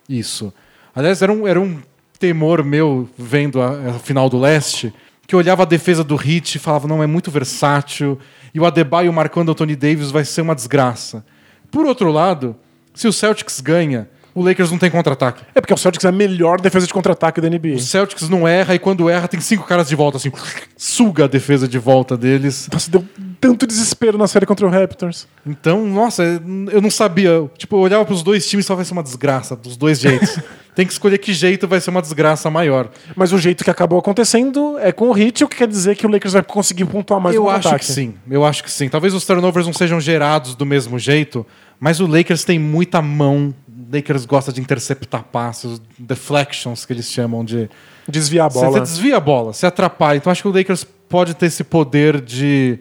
isso. Aliás, era um, era um temor meu vendo a, a final do leste, que eu olhava a defesa do Heat e falava, não, é muito versátil, e o Adebayo marcando o Tony Davis vai ser uma desgraça. Por outro lado, se o Celtics ganha, o Lakers não tem contra-ataque. É porque o Celtics é a melhor defesa de contra-ataque da NBA. O Celtics não erra, e quando erra, tem cinco caras de volta, assim, suga a defesa de volta deles. Nossa, deu tanto desespero na série contra o Raptors. Então, nossa, eu não sabia. Tipo, eu olhava pros dois times e só vai ser uma desgraça, dos dois jeitos. Tem que escolher que jeito vai ser uma desgraça maior. Mas o jeito que acabou acontecendo é com o Heat, o que quer dizer que o Lakers vai conseguir pontuar mais eu acho ataque. que sim, eu acho que sim. Talvez os turnovers não sejam gerados do mesmo jeito, mas o Lakers tem muita mão. O Lakers gosta de interceptar passes, deflections que eles chamam de. Desviar a bola. Você desvia a bola, você atrapalha. Então acho que o Lakers pode ter esse poder de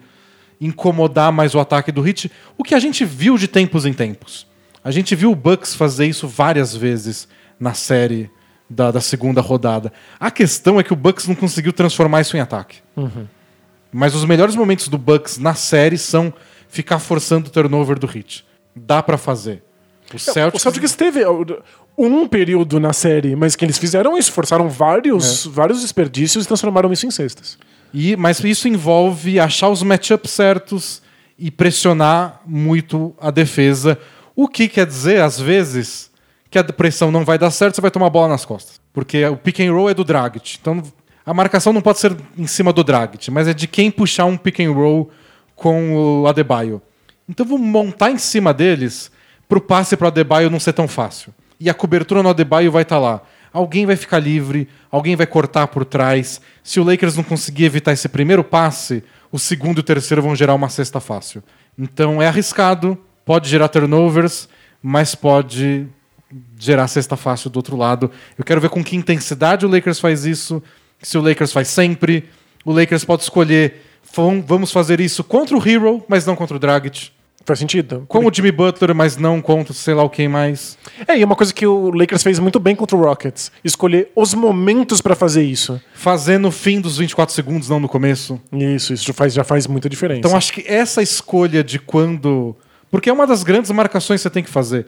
incomodar mais o ataque do Heat, o que a gente viu de tempos em tempos. A gente viu o Bucks fazer isso várias vezes na série da, da segunda rodada. A questão é que o Bucks não conseguiu transformar isso em ataque. Mas os melhores momentos do Bucks na série são ficar forçando o turnover do Heat. Dá pra fazer. O O Celtics, Celtics teve uh, um período na série, mas que eles fizeram isso, forçaram vários, É. vários desperdícios e transformaram isso em cestas. E, mas isso envolve achar os matchups certos e pressionar muito a defesa. O que quer dizer, às vezes, que a pressão não vai dar certo, você vai tomar a bola nas costas. Porque o pick and roll é do Dragic. Então a marcação não pode ser em cima do Dragic, mas é de quem puxar um pick and roll com o Adebayo. Então vamos montar em cima deles pro passe pro Adebayo não ser tão fácil. E a cobertura no Adebayo vai estar lá. Alguém vai ficar livre, alguém vai cortar por trás. Se o Lakers não conseguir evitar esse primeiro passe, o segundo e o terceiro vão gerar uma cesta fácil. Então é arriscado, pode gerar turnovers, mas pode gerar cesta fácil do outro lado. Eu quero ver com que intensidade o Lakers faz isso. Se o Lakers faz sempre, o Lakers pode escolher "Vam- vamos fazer isso contra o Hero, mas não contra o Dragic. Faz sentido. Com o Jimmy Butler, mas não contra sei lá o quem mais. É, e uma coisa que o Lakers fez muito bem contra o Rockets: escolher os momentos pra fazer isso. Fazer no fim dos 24 segundos, não no começo. Isso, isso já faz, já faz muita diferença. Então acho que essa escolha de quando. Porque é uma das grandes marcações que você tem que fazer.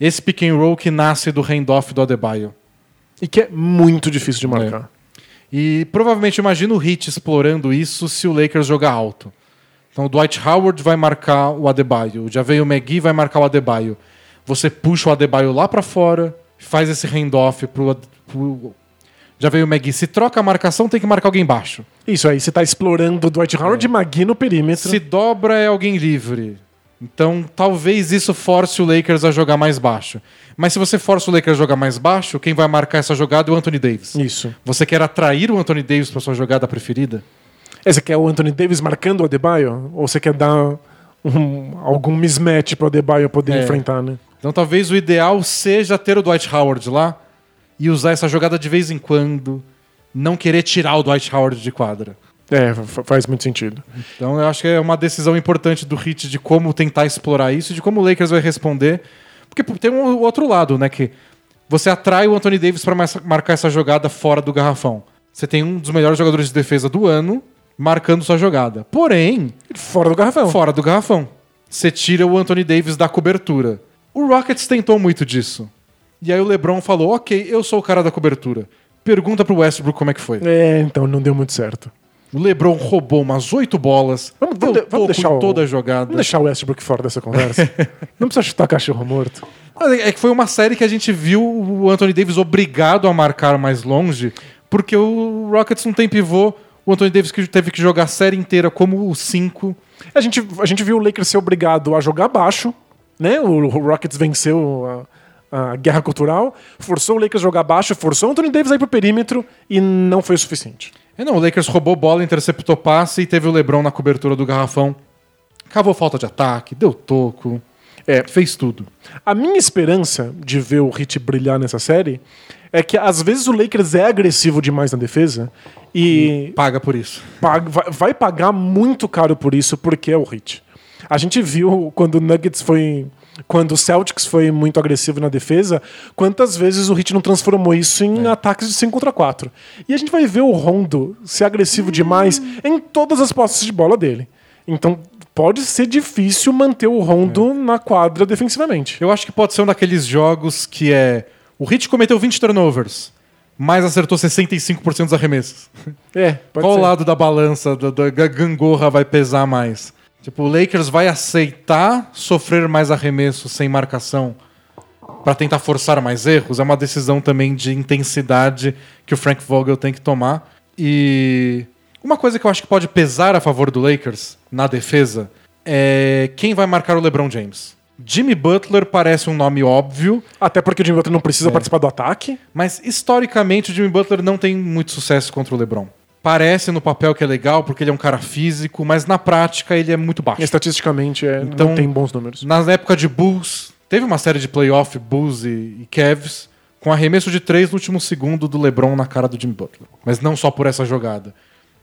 Esse pick and roll que nasce do handoff do Adebayo. E que é muito difícil de marcar. E provavelmente imagina o Heat explorando isso se o Lakers jogar alto. Então o Dwight Howard vai marcar o Adebayo, já veio o McGee vai marcar o Adebayo. Você puxa o Adebayo lá pra fora, faz esse handoff pro, pro já veio o McGee. Se troca a marcação, tem que marcar alguém baixo. Isso aí, você tá explorando o Dwight Howard e McGee no perímetro. Se dobra é alguém livre. Então talvez isso force o Lakers a jogar mais baixo. Mas se você força o Lakers a jogar mais baixo, quem vai marcar essa jogada é o Anthony Davis. Isso. Você quer atrair o Anthony Davis para sua jogada preferida? É, você quer o Anthony Davis marcando o Adebayo? Ou você quer dar um- algum mismatch pro Adebayo poder É. enfrentar, né? Então talvez o ideal seja ter o Dwight Howard lá e usar essa jogada de vez em quando, não querer tirar o Dwight Howard de quadra. É, fa- faz muito sentido. Então eu acho que é uma decisão importante do Heat de como tentar explorar isso e de como o Lakers vai responder. Porque tem um outro lado, né, que você atrai o Anthony Davis para marcar essa jogada fora do garrafão. Você tem um dos melhores jogadores de defesa do ano marcando sua jogada. Porém, Fora do garrafão. fora do garrafão. Você tira o Anthony Davis da cobertura. O Rockets tentou muito disso. E aí o LeBron falou: "OK, eu sou o cara da cobertura. Pergunta pro Westbrook como é que foi". É, então não deu muito certo. O LeBron roubou umas oito bolas. Vamos- vamos deixar o- toda a jogada. Vamos deixar o Westbrook fora dessa conversa. não precisa chutar cachorro morto. Mas É que foi uma série que a gente viu o Anthony Davis obrigado a marcar mais longe, porque o Rockets não tem pivô. O Anthony Davis que teve que jogar a série inteira como o 5. A gente, a gente viu o Lakers ser obrigado a jogar baixo, né? O, Rockets venceu a, a guerra cultural, forçou o Lakers a jogar baixo, forçou o Anthony Davis a ir pro perímetro e não foi o suficiente. É, não, o Lakers roubou bola, interceptou passe e teve o LeBron na cobertura do garrafão. Cavou falta de ataque, deu toco. É. Fez tudo. A minha esperança de ver o Heat brilhar nessa série é que às vezes o Lakers é agressivo demais na defesa e Paga por isso. paga- vai, vai pagar muito caro por isso porque é o Heat. A gente viu quando o Nuggets foi. Quando o Celtics foi muito agressivo na defesa, quantas vezes o Heat não transformou isso em ataques de 5 contra 4. E a gente vai ver o Rondo ser agressivo demais em todas as posses de bola dele. Então pode ser difícil manter o Rondo na quadra defensivamente. Eu acho que pode ser um daqueles jogos que é. O Hit cometeu 20 turnovers, mas acertou 65% dos arremessos. É, pode Qual ser. lado da balança da, da gangorra vai pesar mais? Tipo, o Lakers vai aceitar sofrer mais arremessos sem marcação pra tentar forçar mais erros? É uma decisão também de intensidade que o Frank Vogel tem que tomar. E uma coisa que eu acho que pode pesar a favor do Lakers na defesa é quem vai marcar o LeBron James. Jimmy Butler parece um nome óbvio, Até porque o Jimmy Butler não É. precisa participar do ataque. mas historicamente o Jimmy Butler não tem muito sucesso contra o LeBron. Parece no papel que é legal porque ele é um cara físico, mas na prática ele é muito baixo. Estatisticamente, é, Então- não tem bons números. Na época de Bulls, teve uma série de playoff Bulls e, e Cavs com arremesso de três no último segundo do LeBron na cara do Jimmy Butler. Mas não só por essa jogada.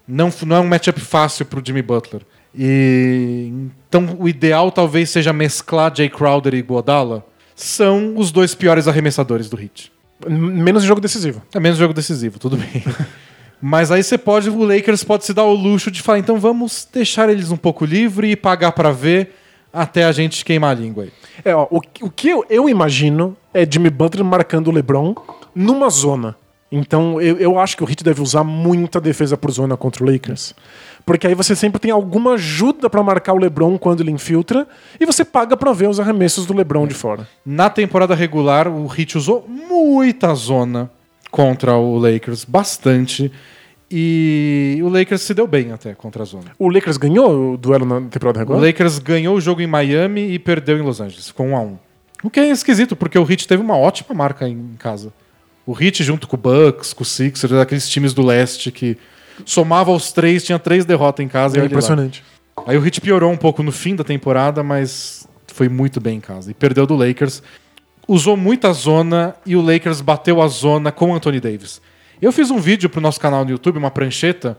Não, não é um matchup fácil pro Jimmy Butler. E então o ideal talvez seja mesclar Jay Crowder e Iguodala. São os dois piores arremessadores do Heat. Menos jogo decisivo. É menos jogo decisivo, tudo bem. Mas aí você pode, o Lakers pode se dar o luxo de falar, então vamos deixar eles um pouco livre e pagar pra ver até a gente queimar a língua aí. É, ó, o, o que eu, eu imagino é Jimmy Butler marcando o LeBron numa zona. Então eu, eu acho que o Heat deve usar muita defesa por zona contra o Lakers. Porque aí você sempre tem alguma ajuda pra marcar o LeBron quando ele infiltra e você paga pra ver os arremessos do LeBron de fora. Na temporada regular, o Heat usou muita zona contra o Lakers, bastante. E o Lakers se deu bem até contra a zona. O Lakers ganhou o duelo na temporada O regular? Lakers ganhou o jogo em Miami e perdeu em Los Angeles, ficou 1 a 1 O que é esquisito, porque o Heat teve uma ótima marca em casa. O Heat junto com o Bucks, com o Sixers, aqueles times do leste que somava os três, tinha três derrotas em casa. e É lá. impressionante. Aí o Heat piorou um pouco no fim da temporada, mas foi muito bem em casa. E perdeu do Lakers. Usou muita zona e o Lakers bateu a zona com o Anthony Davis. Eu fiz um vídeo pro nosso canal no YouTube, uma prancheta,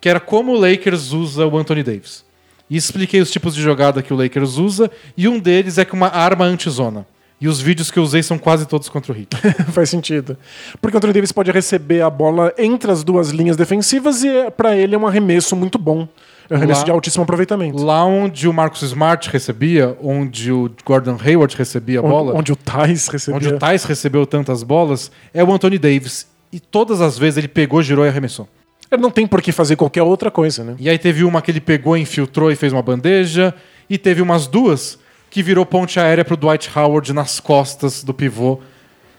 que era como o Lakers usa o Anthony Davis. e expliquei os tipos de jogada que o Lakers usa, e um deles é que uma arma anti-zona. E os vídeos que eu usei são quase todos contra o Heat. Faz sentido. Porque o Anthony Davis pode receber a bola entre as duas linhas defensivas e pra ele é um arremesso muito bom. É um arremesso Lá- de altíssimo aproveitamento. Lá onde o Marcus Smart recebia, onde o Gordon Hayward recebia a bola, Onde, onde o Thais recebia. onde o Thais recebeu tantas bolas, é o Anthony Davis. E todas as vezes ele pegou, girou e arremessou. Ele não tem por que fazer qualquer outra coisa, né? E aí teve uma que ele pegou, infiltrou e fez uma bandeja. E teve umas duas que virou ponte aérea pro Dwight Howard nas costas do pivô.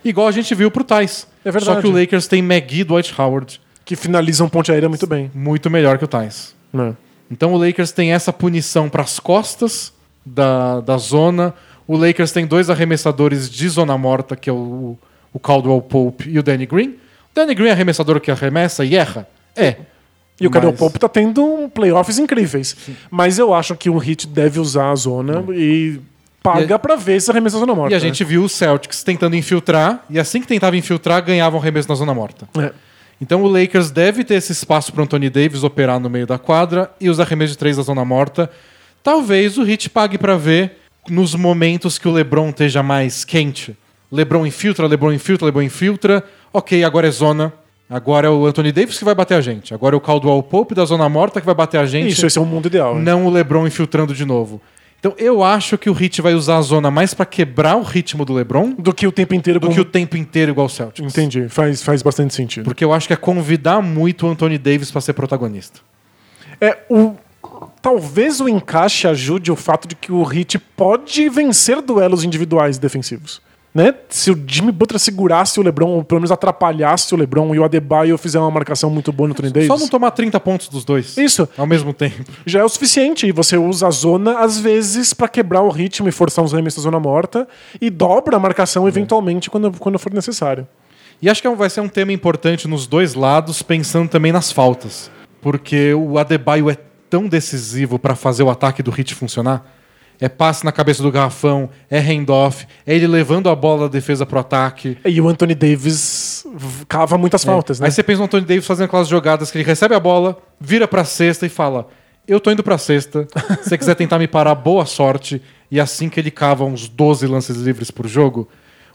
Igual a gente viu pro Thais. É verdade. Só que o Lakers tem McGee e Dwight Howard Que finalizam ponte aérea muito bem. muito melhor que o Thais. Né? Então o Lakers tem essa punição pras costas da, da zona. O Lakers tem dois arremessadores de zona morta, que é o, o Caldwell Pope e o Danny Green. O Danny Green é arremessador que arremessa e erra? É. E o Cadel Mas- Pope tá tendo um playoffs incríveis. Mas eu acho que o Heat deve usar a zona e paga E a- pra ver esse arremesso na zona morta. E a gente viu o Celtics tentando infiltrar, e assim que tentava infiltrar, ganhavam arremesso na zona morta. né? Então o Lakers deve ter esse espaço para Anthony Davis operar no meio da quadra e os arremessos de três da zona morta. Talvez o Heat pague para ver nos momentos que o LeBron esteja mais quente. LeBron infiltra, LeBron infiltra, LeBron infiltra. Ok, agora é zona. Agora é o Anthony Davis que vai bater a gente. Agora é o Caldwell Pope da zona morta que vai bater a gente. Isso, esse é o mundo ideal. né? Não o LeBron infiltrando de novo. Então eu acho que o Heat vai usar a zona mais para quebrar o ritmo do LeBron Do que o tempo inteiro. do que o tempo inteiro igual o Celtics. Entendi, faz, faz bastante sentido. Porque eu acho que é convidar muito o Anthony Davis para ser protagonista. É, o... Talvez o encaixe ajude o fato de que o Heat pode vencer duelos individuais defensivos. Né? Se o Jimmy Butler segurasse o LeBron, ou pelo menos atrapalhasse o LeBron e o Adebayo fizer uma marcação muito boa no Anthony Davis, Só não tomar 30 pontos dos dois. Isso. Ao mesmo tempo. já é o suficiente. E você usa a zona, às vezes, pra quebrar o ritmo e forçar uns arremessos da zona morta e dobra a marcação eventualmente quando, quando for necessário. E acho que vai ser um tema importante nos dois lados, pensando também nas faltas. Porque o Adebayo é tão decisivo para fazer o ataque do Heat funcionar. É passe na cabeça do garrafão, é handoff, é ele levando a bola da defesa pro ataque. E o Anthony Davis cava muitas faltas, né? Aí você pensa no Anthony Davis fazendo aquelas jogadas que ele recebe a bola, vira pra cesta e fala: Eu tô indo pra cesta. Se você quiser tentar me parar, boa sorte. E assim que ele cava uns 12 lances livres por jogo,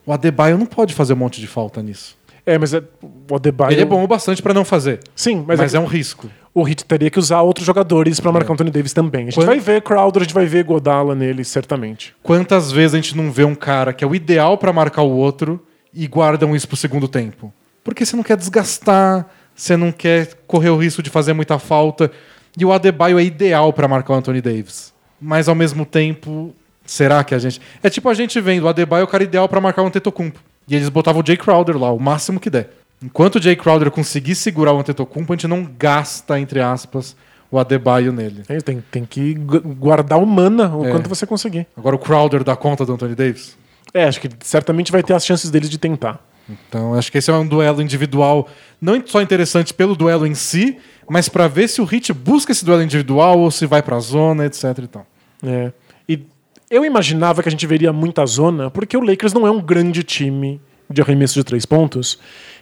o Adebayo não pode fazer um monte de falta nisso. É, mas é, o Adebayo... Ele é bom o bastante pra não fazer, Sim, mas, mas, é é um risco. O Heat teria que usar outros jogadores pra marcar o Anthony Davis também. A gente Quando- vai ver Crowder, a gente vai ver Godala nele, certamente. Quantas vezes a gente não vê um cara que é o ideal pra marcar o outro e guardam isso pro segundo tempo? Porque você não quer desgastar, você não quer correr o risco de fazer muita falta. E o Adebayo é ideal pra marcar o Anthony Davis. Mas ao mesmo tempo, será que a gente. É tipo a gente vendo o Adebayo é o cara ideal pra marcar o Antetokounmpo. E eles botavam o Jay Crowder lá, o máximo que der. Enquanto o Jay Crowder conseguir segurar o Antetokounmpo, a gente não gasta, entre aspas, o Adebayo nele. É, tem, tem que gu- guardar o mana o É. quanto você conseguir. Agora o Crowder dá conta do Anthony Davis? É, acho que certamente vai ter as chances deles de tentar. Então, acho que esse é um duelo individual, não só interessante pelo duelo em si, mas pra ver se o Hit busca esse duelo individual ou se vai pra zona, etc e tal. É. E eu imaginava que a gente veria muita zona, porque o Lakers não é um grande time de arremesso de três pontos.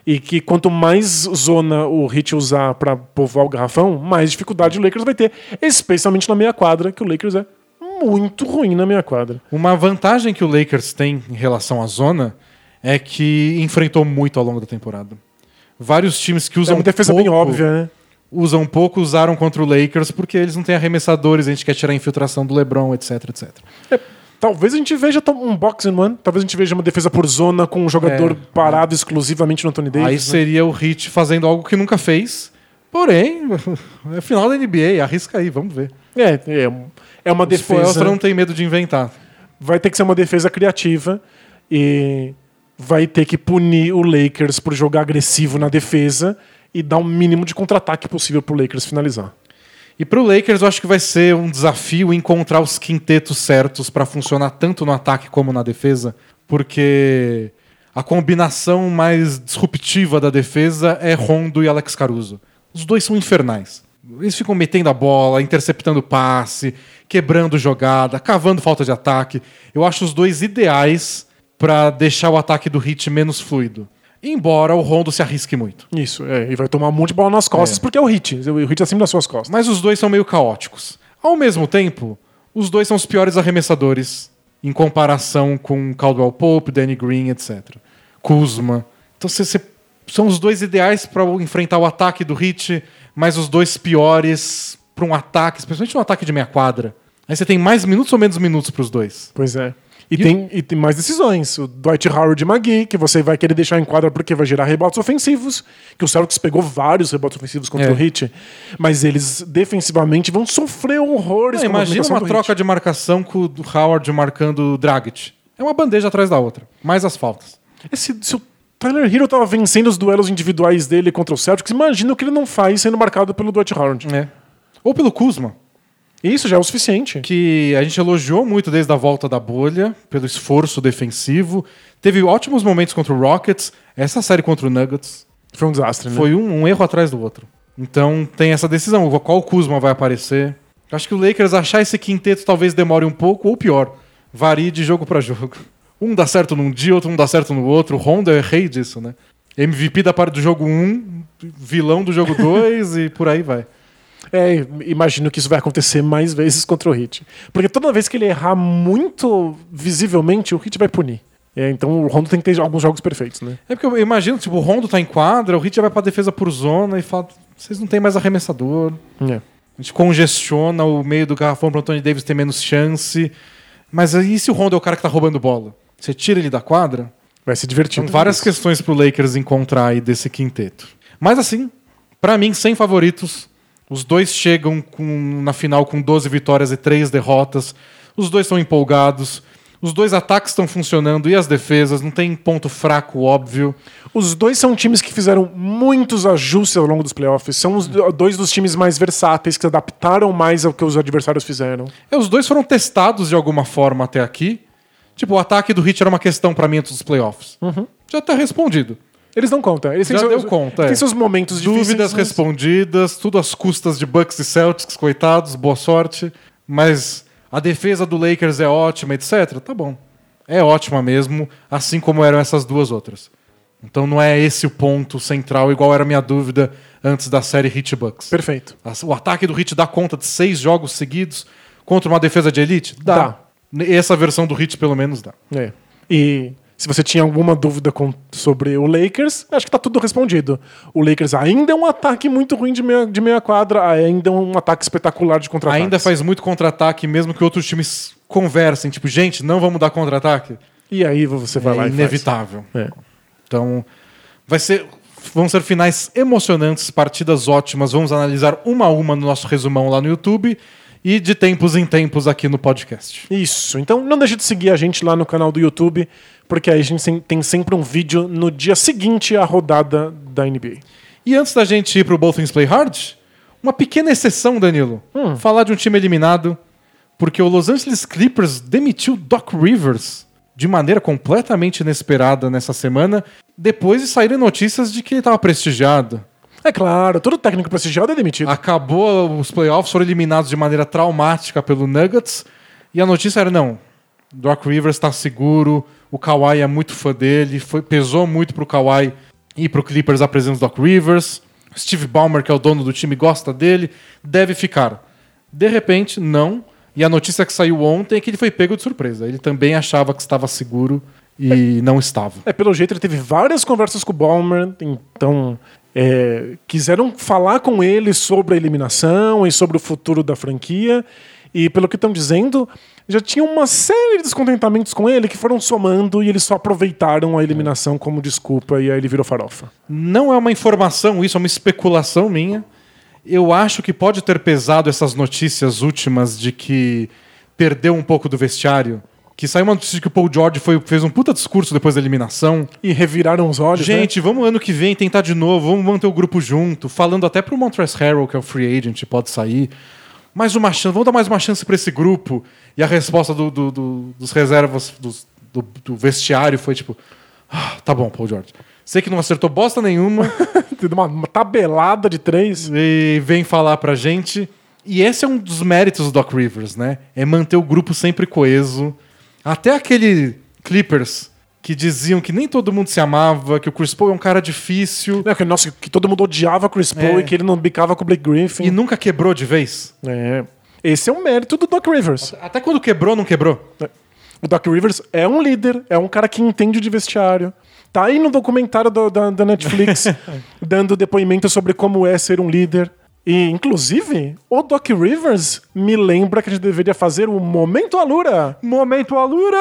E que quanto mais zona o Hit usar pra povoar o garrafão, mais dificuldade o Lakers vai ter. Especialmente na meia quadra, que o Lakers é muito ruim na meia quadra. Uma vantagem que o Lakers tem em relação à zona é que enfrentou muito ao longo da temporada. Vários times que É usam uma defesa pouco, bem óbvia, né? usam pouco, usaram contra o Lakers porque eles não têm arremessadores, a gente quer tirar a infiltração do LeBron, etc, etc. É, talvez a gente veja um box and one, talvez a gente veja uma defesa por zona com um jogador É. parado exclusivamente no Anthony Davis. Aí né? seria o Hit fazendo algo que nunca fez. Porém, é final da NBA, arrisca aí, vamos ver. É, é, é uma O Spoelstra defesa. não tem medo de inventar. vai ter que ser uma defesa criativa e vai ter que punir o Lakers por jogar agressivo na defesa e dar o mínimo de contra-ataque possível pro Lakers finalizar. E pro Lakers eu acho que vai ser um desafio encontrar os quintetos certos para funcionar tanto no ataque como na defesa, porque a combinação mais disruptiva da defesa é Rondo e Alex Caruso. Os dois são infernais. Eles ficam metendo a bola, interceptando passe, quebrando jogada, cavando falta de ataque. Eu acho os dois ideais para deixar o ataque do Heat menos fluido. Embora o Rondo se arrisque muito. Isso, é, e vai tomar um monte de bola nas costas, É. porque é o Hit. O Hit é sempre nas suas costas. Mas os dois são meio caóticos. Ao mesmo tempo, os dois são os piores arremessadores em comparação com Caldwell Pope, Danny Green, etc. Kuzma. Então cê, cê- são os dois ideais para enfrentar o ataque do Hit, mas os dois piores para um ataque, especialmente um ataque de meia quadra. Aí você tem mais minutos ou menos minutos para os dois. Pois é. E, E- tem, e tem mais decisões. O Dwight Howard e McGee, que você vai querer deixar em quadra porque vai gerar rebotes ofensivos. Que o Celtics pegou vários rebotes ofensivos contra É. o Heat. Mas eles defensivamente vão sofrer horrores Não, imagina uma troca Heat. de marcação com o Howard marcando o Dragic. É uma bandeja atrás da outra. Mais as faltas. Esse, se o Tyler Hero tava vencendo os duelos individuais dele contra o Celtics, imagina o que ele não faz sendo marcado pelo Dwight Howard. É. Ou pelo Kuzma, E isso já é o suficiente. que a gente elogiou muito desde a volta da bolha, pelo esforço defensivo. Teve ótimos momentos contra o Rockets. Essa série contra o Nuggets Foi um desastre, né? foi um, um erro atrás do outro. Então tem essa decisão. Qual Kuzma vai aparecer? Acho que o Lakers achar esse quinteto talvez demore um pouco, ou pior, varie de jogo para jogo. Um dá certo num dia, outro não dá certo no outro. O Honda é rei disso, né? MVP da parte do jogo 1, vilão do jogo 2 e por aí vai. É, imagino que isso vai acontecer mais vezes contra o Hit. Porque toda vez que ele errar muito visivelmente, o Hit vai punir. É, então o Rondo tem que ter alguns jogos perfeitos, né? É porque eu imagino, tipo, o Rondo tá em quadra, o Hit já vai pra defesa por zona e fala: vocês não tem mais arremessador. É. A gente congestiona o meio do garrafão pro Anthony Davis ter menos chance. Mas aí se o Rondo é o cara que tá roubando bola? Você tira ele da quadra? Vai ser divertido. São várias isso. questões pro Lakers encontrar aí desse quinteto. Mas assim, pra mim, sem favoritos, os dois chegam com- na final com 12 vitórias e 3 derrotas. Os dois são empolgados. Os dois ataques estão funcionando e as defesas, não tem ponto fraco óbvio. Os dois são times que fizeram muitos ajustes ao longo dos playoffs. São os dois dos times mais versáteis, que se adaptaram mais ao que os adversários fizeram. É, os dois foram testados de alguma forma até aqui. Tipo, o ataque do Hit era uma questão pra mim antes dos playoffs. Já tá respondido. Eles não contam. Eles têm Já seus, deu conta, Tem é. seus momentos difíceis. Dúvidas mas- respondidas, tudo às custas de Bucks e Celtics, coitados, boa sorte. Mas a defesa do Lakers é ótima, etc. Tá bom. É ótima mesmo, assim como eram essas duas outras. Então não é esse o ponto central, igual era a minha dúvida antes da série Hit Bucks. Perfeito. O ataque do Hit dá conta de seis jogos seguidos contra uma defesa de elite? Dá. Essa versão do Hit, pelo menos, dá. É. E se você tinha alguma dúvida com- sobre o Lakers, acho que tá tudo respondido. O Lakers ainda é um ataque muito ruim de meia, de meia quadra, ainda é um ataque espetacular de contra-ataque. Ainda faz muito contra-ataque, mesmo que outros times conversem. Tipo, gente, não vamos dar contra-ataque. E aí você vai é lá e inevitável. faz. É. Então, vai ser, vão ser finais emocionantes, partidas ótimas. Vamos analisar uma a uma no nosso resumão lá no YouTube e de tempos em tempos aqui no podcast. Isso. Então não deixe de seguir a gente lá no canal do YouTube, porque aí a gente tem sempre um vídeo no dia seguinte à rodada da NBA. E antes da gente ir pro Both Things Play Hard, uma pequena exceção, Danilo. Hum. Falar de um time eliminado, porque o Los Angeles Clippers demitiu Doc Rivers de maneira completamente inesperada nessa semana, depois de saírem notícias de que ele estava prestigiado. É claro, todo técnico prestigiado é demitido. Acabou os playoffs, foram eliminados de maneira traumática pelo Nuggets, e a notícia era: não, Doc Rivers está seguro, o Kawhi é muito fã dele, foi, pesou muito pro Kawhi e pro Clippers a presença do Doc Rivers. Steve Ballmer, que é o dono do time, gosta dele, deve ficar. De repente, não. E a notícia que saiu ontem é que ele foi pego de surpresa. Ele também achava que estava seguro e não estava. É, pelo jeito ele teve várias conversas com o Ballmer, então é, quiseram falar com ele sobre a eliminação e sobre o futuro da franquia. E pelo que estão dizendo, já tinha uma série de descontentamentos com ele que foram somando e eles só aproveitaram a eliminação como desculpa e aí ele virou farofa. Não é uma informação, isso é uma especulação minha. Eu acho que pode ter pesado essas notícias últimas de que perdeu um pouco do vestiário. Que saiu uma notícia de que o Paul George foi- fez um puta discurso depois da eliminação. E reviraram os olhos. né? Gente, vamos ano que vem tentar de novo, vamos manter o grupo junto. Falando até pro Montrezl Harrell, que é o free agent, pode sair. Mais uma chance, vamos dar mais uma chance pra esse grupo. E a resposta do- do- do- dos reservas dos- do, vestiário foi tipo: "Ah, tá bom, Paul George. Sei que não acertou bosta nenhuma. Uma, uma tabelada de três. e vem falar pra gente. E esse é um dos méritos do Doc Rivers, né? É manter o grupo sempre coeso. Até aquele Clippers que diziam que nem todo mundo se amava, que o Chris Paul é um cara difícil Né, que, nossa, que todo mundo odiava Chris Paul É. e que ele não bicava com o Blake Griffin. e nunca quebrou de vez. É. Esse é um mérito do Doc Rivers. Até quando quebrou, não quebrou. O Doc Rivers é um líder, é um cara que entende de vestiário. Tá aí no documentário do- da, da Netflix, dando depoimento sobre como é ser um líder. E, inclusive, o Doc Rivers me lembra que a gente deveria fazer o Momento Alura. Momento Alura.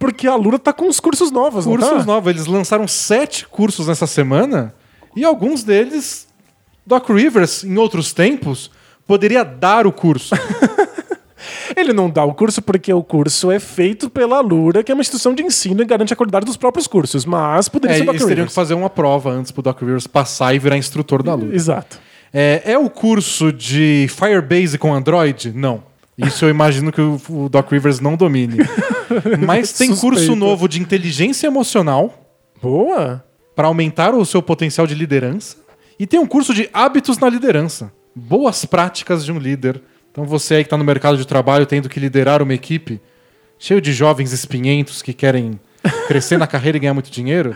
Porque a Alura tá com uns cursos novos, não Cursos tá? novos. Eles lançaram sete cursos nessa semana e alguns deles, Doc Rivers, em outros tempos, poderia dar o curso. Ele não dá o curso porque o curso é feito pela Alura, que é uma instituição de ensino e garante a qualidade dos próprios cursos. Mas poderia É, ser o Doc eles teriam Rivers. que fazer uma prova antes pro Doc Rivers passar e virar instrutor da Lura. Exato. É, é o curso de Firebase com Android? Não. Isso eu imagino que o, Doc Rivers não domine. Mas tem curso novo de inteligência emocional Boa. para aumentar o seu potencial de liderança. E tem um curso de hábitos na liderança. Boas práticas de um líder. Então você aí que está no mercado de trabalho tendo que liderar uma equipe cheio de jovens espinhentos que querem crescer na carreira e ganhar muito dinheiro.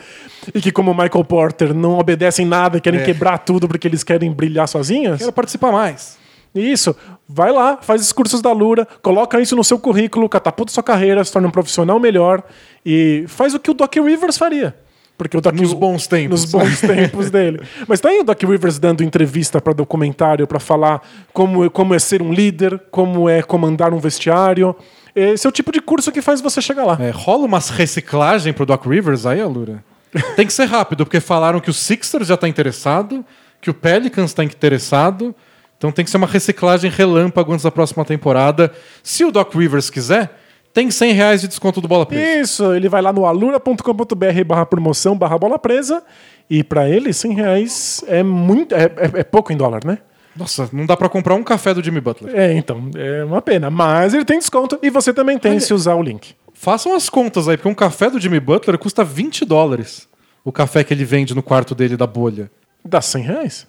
E que, como o Michael Porter, não obedecem nada, querem É. quebrar tudo porque eles querem brilhar sozinhos. Quero participar mais. Isso. Vai lá, faz os cursos da Lura, coloca isso no seu currículo, catapulta sua carreira, se torna um profissional melhor e faz o que o Doc Rivers faria. Porque o Doc Nos bons tempos. Nos bons tempos dele. Mas tá aí o Doc Rivers dando entrevista para documentário para falar como, como é ser um líder, como é comandar um vestiário. Esse é o tipo de curso que faz você chegar lá. É, rola umas reciclagem pro Doc Rivers aí, Alura? Tem que ser rápido, porque falaram que o Sixers já tá interessado, que o Pelicans tá interessado. Então tem que ser uma reciclagem relâmpago antes da próxima temporada. Se o Doc Rivers quiser, tem 100 reais de desconto do Bola Presa. Isso, ele vai lá no alura.com.br barra promoção barra bola presa e para ele 100 reais é muito é, é- é pouco em dólar, né? Nossa, não dá pra comprar um café do Jimmy Butler. É, então, é uma pena. Mas ele tem desconto e você também tem se usar o link. Façam as contas aí, porque um café do Jimmy Butler custa 20 dólares. O café que ele vende no quarto dele da bolha. Dá 100 reais?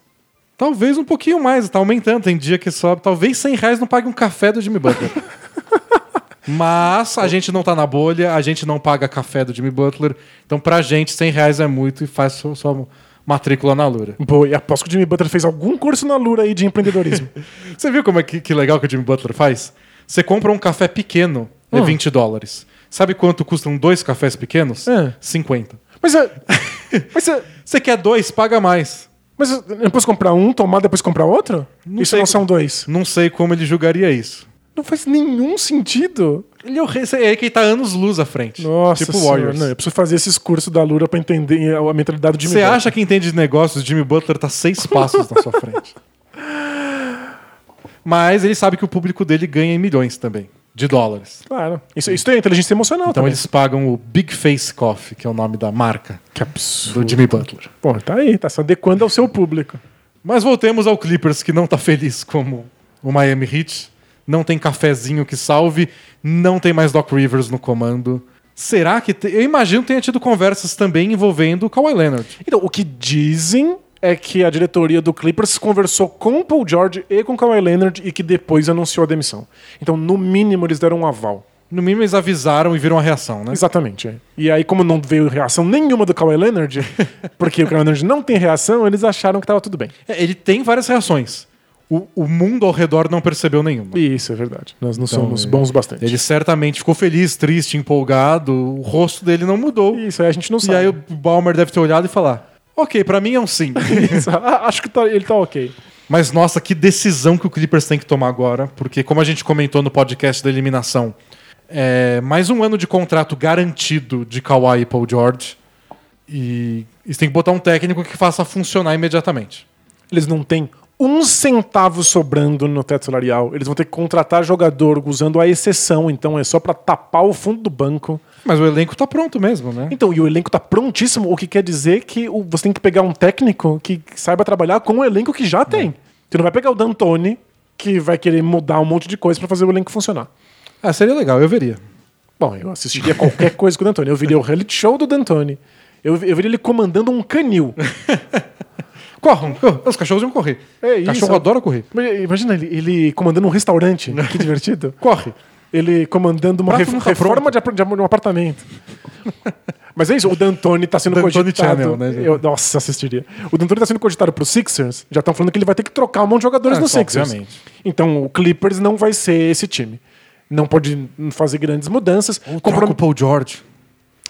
Talvez um pouquinho mais, tá aumentando. Tem dia que sobe. Talvez 100 reais não pague um café do Jimmy Butler. Mas a gente não tá na bolha, a gente não paga café do Jimmy Butler. Então pra gente 100 reais é muito e faz sua, sua matrícula na Lura. Pô, e aposto que o Jimmy Butler fez algum curso na Lura aí de empreendedorismo. Você viu como é que, que legal que o Jimmy Butler faz? Você compra um café pequeno, é Hum. 20 dólares. Sabe quanto custam dois cafés pequenos? É. 50. mas é. Mas é. Você quer dois, paga mais. Mas posso comprar um, tomar, depois comprar outro? Não Isso sei. não são dois. Não sei como ele julgaria isso. Não faz nenhum sentido. Ele é o rei, é que ele tá anos luz à frente. Nossa, tipo senhora, Warriors. não, eu preciso fazer esses cursos da Lura pra entender a mentalidade do Jimmy Você Butler. acha que entende de negócios, Jimmy Butler tá seis passos na sua frente. Mas ele sabe que o público dele ganha em milhões também, de dólares. Claro. Isso, isso é inteligência emocional Então também. eles pagam o Big Face Coffee, que é o nome da marca Que absurdo. do Jimmy Butler. Pô, tá aí, tá se adequando ao seu público. Mas voltemos ao Clippers, que não tá feliz como o Miami Heat. Não tem cafezinho que salve, não tem mais Doc Rivers no comando. Será que. te- Eu imagino que tenha tido conversas também envolvendo o Kawhi Leonard. Então, o que dizem é que a diretoria do Clippers conversou com o Paul George e com o Kawhi Leonard e que depois anunciou a demissão. Então, no mínimo, eles deram um aval. No mínimo, eles avisaram e viram a reação, né? Exatamente. é. E aí, como não veio reação nenhuma do Kawhi Leonard, porque o Kawhi Leonard não tem reação, eles acharam que tava tudo bem. É, Ele tem várias reações. O, o mundo ao redor não percebeu nenhuma. E isso é verdade. Nós não Então, somos é. bons bastante. Ele certamente ficou feliz, triste, empolgado. O rosto dele não mudou. Isso aí a gente não E sabe. aí o Balmer deve ter olhado e falar: Ok, pra mim é um sim. Acho que tá- ele tá ok. Mas nossa, que decisão que o Clippers tem que tomar agora, porque como a gente comentou no podcast da eliminação, é mais um ano de contrato garantido de Kawhi e Paul George. E eles têm que botar um técnico que faça funcionar imediatamente. Eles não têm um centavo sobrando no teto salarial. Eles vão ter que contratar jogador usando a exceção, então é só pra tapar o fundo do banco. Mas o elenco tá pronto mesmo, né? Então, e o elenco tá prontíssimo, o que quer dizer que o- você tem que pegar um técnico que saiba trabalhar com o elenco que já tem. Você não vai pegar o D'Antoni, que vai querer mudar um monte de coisa pra fazer o elenco funcionar. Ah, seria legal, eu veria. Bom, eu assistiria qualquer coisa com o D'Antoni. Eu viria o reality show do D'Antoni. Eu, eu viria ele comandando um canil. Corram, corram. os cachorros iam correr. É isso. Cachorro adora correr. Imagina ele, ele comandando um restaurante. Que divertido. Corre. Ele comandando uma ref- reforma de, de um apartamento. Mas é isso, o D'Antoni tá sendo D'Antoni cogitado. Channel, né? Eu- nossa, assistiria. O D'Antoni tá sendo cogitado pro Sixers, já estão falando que ele vai ter que trocar um monte de jogadores Ah, no Sixers. obviamente. Então o Clippers não vai ser esse time. Não pode fazer grandes mudanças. Ou Comprom- o Paul George.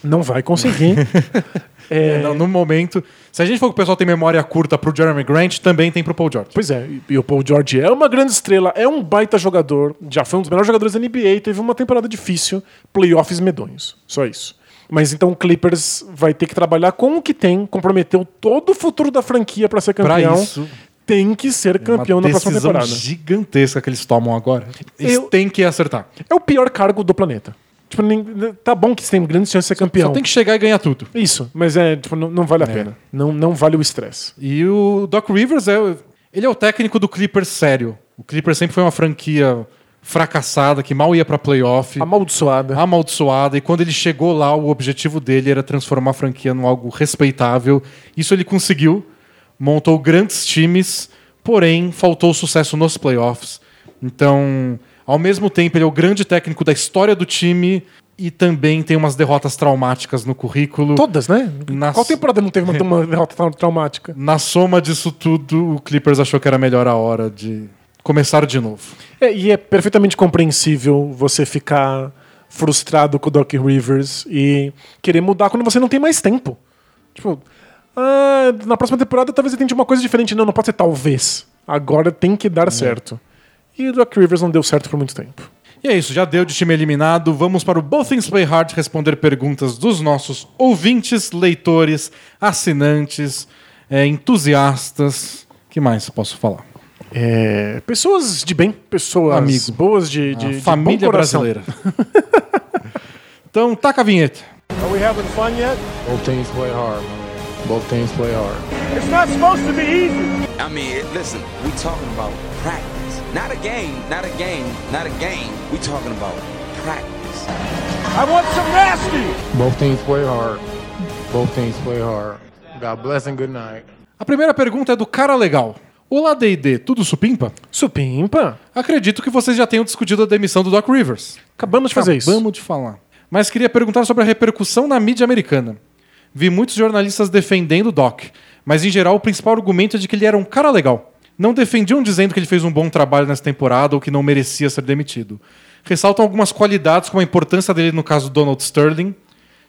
Não vai conseguir. É, não, no momento. Se a gente for que o pessoal tem memória curta pro Jeremy Grant, também tem pro Paul George. Pois é, e- o Paul George é uma grande estrela, é um baita jogador, já foi um dos melhores jogadores da NBA, teve uma temporada difícil, playoffs medonhos. Só isso. Mas então o Clippers vai ter que trabalhar com o que tem, comprometeu todo o futuro da franquia para ser Pra campeão. isso, Tem que ser campeão uma na próxima decisão temporada. gigantesca que eles tomam agora. Eles Eu- têm que acertar. É o pior cargo do planeta. Tipo, nem- tá bom que você tem grandes chances de ser campeão. Só tem que chegar e ganhar tudo. Isso, mas é, tipo, não, não vale a pena. Não, não vale o estresse. E o Doc Rivers é, ele é o técnico do Clippers sério. O Clippers sempre foi uma franquia fracassada, que mal ia pra playoff, Amaldiçoada. amaldiçoada. E quando ele chegou lá, o objetivo dele era transformar a franquia num algo respeitável. Isso ele conseguiu. Montou grandes times, porém faltou sucesso nos playoffs. Então, ao mesmo tempo, ele é o grande técnico da história do time e também tem umas derrotas traumáticas no currículo. Todas, né? Nas- Qual temporada não teve uma, derrota trau- traumática? Na soma disso tudo, o Clippers achou que era melhor a hora de começar de novo. É, e é perfeitamente compreensível você ficar frustrado com o Doc Rivers e querer mudar quando você não tem mais tempo. Tipo, ah, na próxima temporada talvez você tente uma coisa diferente. Não, não pode ser talvez. Agora tem que dar certo. E o Doc Rivers não deu certo por muito tempo. E é isso, já deu de time eliminado. Vamos para o Both Things Play Hard responder perguntas dos nossos ouvintes, leitores, assinantes, é, entusiastas. que mais eu posso falar? É, pessoas de bem, pessoas Amigo. boas de, A de, de bom família brasileira. então, taca a vinheta. Are we having fun yet? Both teams play hard. Both teams play hard. It's not supposed to be easy. I mean, listen, we talking about practice. Not a game, not a game, not a game. We talking about practice. I want some nasty. Both teams play hard. Both teams play hard. God bless and good night. A primeira pergunta é do cara legal. Olá, D&D, tudo supimpa? Supimpa. Acredito que vocês já tenham discutido a demissão do Doc Rivers. Acabamos de fazer isso. Acabamos de falar. Mas queria perguntar sobre a repercussão na mídia americana. Vi muitos jornalistas defendendo o Doc, mas em geral o principal argumento é de que ele era um cara legal. Não defendiam dizendo que ele fez um bom trabalho nessa temporada ou que não merecia ser demitido. Ressaltam algumas qualidades, como a importância dele no caso do Donald Sterling,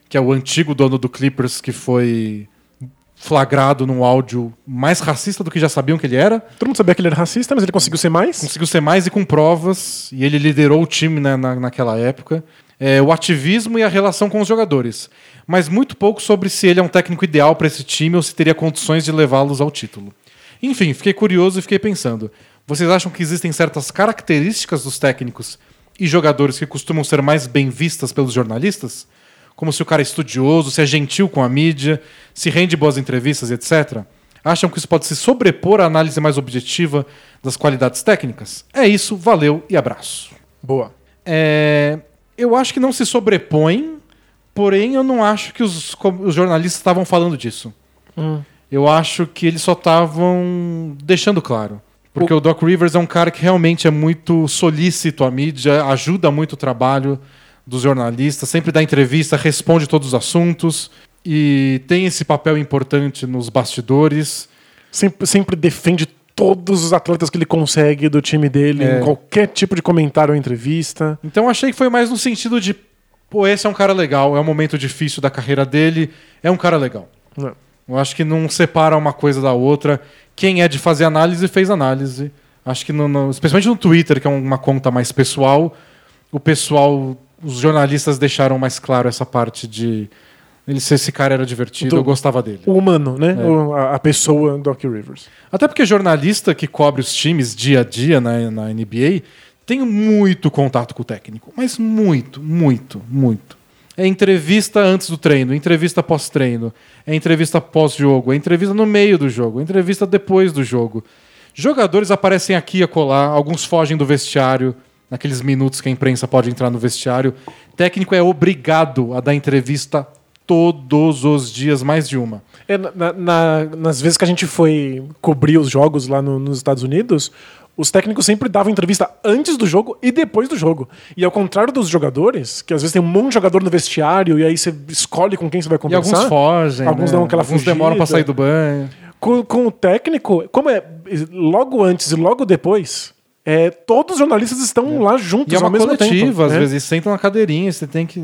que é o antigo dono do Clippers que foi flagrado num áudio mais racista do que já sabiam que ele era. Todo mundo sabia que ele era racista, mas ele conseguiu ser mais. Conseguiu ser mais e com provas, e ele liderou o time né, na, naquela época. É, o ativismo e a relação com os jogadores. Mas muito pouco sobre se ele é um técnico ideal para esse time ou se teria condições de levá-los ao título. Enfim, fiquei curioso e fiquei pensando. Vocês acham que existem certas características dos técnicos e jogadores que costumam ser mais bem vistas pelos jornalistas? Como se o cara é estudioso, se é gentil com a mídia, se rende boas entrevistas, etc. Acham que isso pode se sobrepor à análise mais objetiva das qualidades técnicas? É isso, valeu e abraço. Boa. É, eu acho que não se sobrepõe, porém eu não acho que os, os jornalistas estavam falando disso. Eu acho que eles só estavam deixando claro. Porque o... Doc Rivers é um cara que realmente é muito solícito à mídia, ajuda muito o trabalho dos jornalistas, sempre dá entrevista, responde todos os assuntos e tem esse papel importante nos bastidores. Sempre, sempre defende todos os atletas que ele consegue do time dele, É. em qualquer tipo de comentário ou entrevista. Então eu achei que foi mais no sentido de, pô, esse é um cara legal, é um momento difícil da carreira dele, é um cara legal. Não. Eu acho que não separa uma coisa da outra. Quem é de fazer análise, fez análise. Acho que, no, no- especialmente no Twitter, que é uma conta mais pessoal, o pessoal, os jornalistas deixaram mais claro essa parte de. Ele, se esse cara era divertido, Do- eu gostava dele. O humano, né? É. O- a, a pessoa Doc Rivers. Até porque jornalista que cobre os times dia a dia na, na NBA tem muito contato com o técnico. Mas muito, muito, muito. É entrevista antes do treino, entrevista pós-treino, é entrevista pós-jogo, é entrevista no meio do jogo, é entrevista depois do jogo. Jogadores aparecem aqui a colar, alguns fogem do vestiário, naqueles minutos que a imprensa pode entrar no vestiário. Técnico é obrigado a dar entrevista todos os dias, mais de uma. É, na- na- nas vezes que a gente foi cobrir os jogos lá no- nos Estados Unidos, Os técnicos sempre davam entrevista antes do jogo e depois do jogo. E ao contrário dos jogadores, que às vezes tem um monte de jogador no vestiário e aí você escolhe com quem você vai E conversar. alguns fogem. Alguns né? dão aquela Alguns demoram pra fugida. sair do banho. Com, com o técnico, como é logo antes e logo depois, é, todos os jornalistas estão lá juntos E é uma ao mesmo coletiva, tempo. às É. vezes sentam na cadeirinha, você tem que.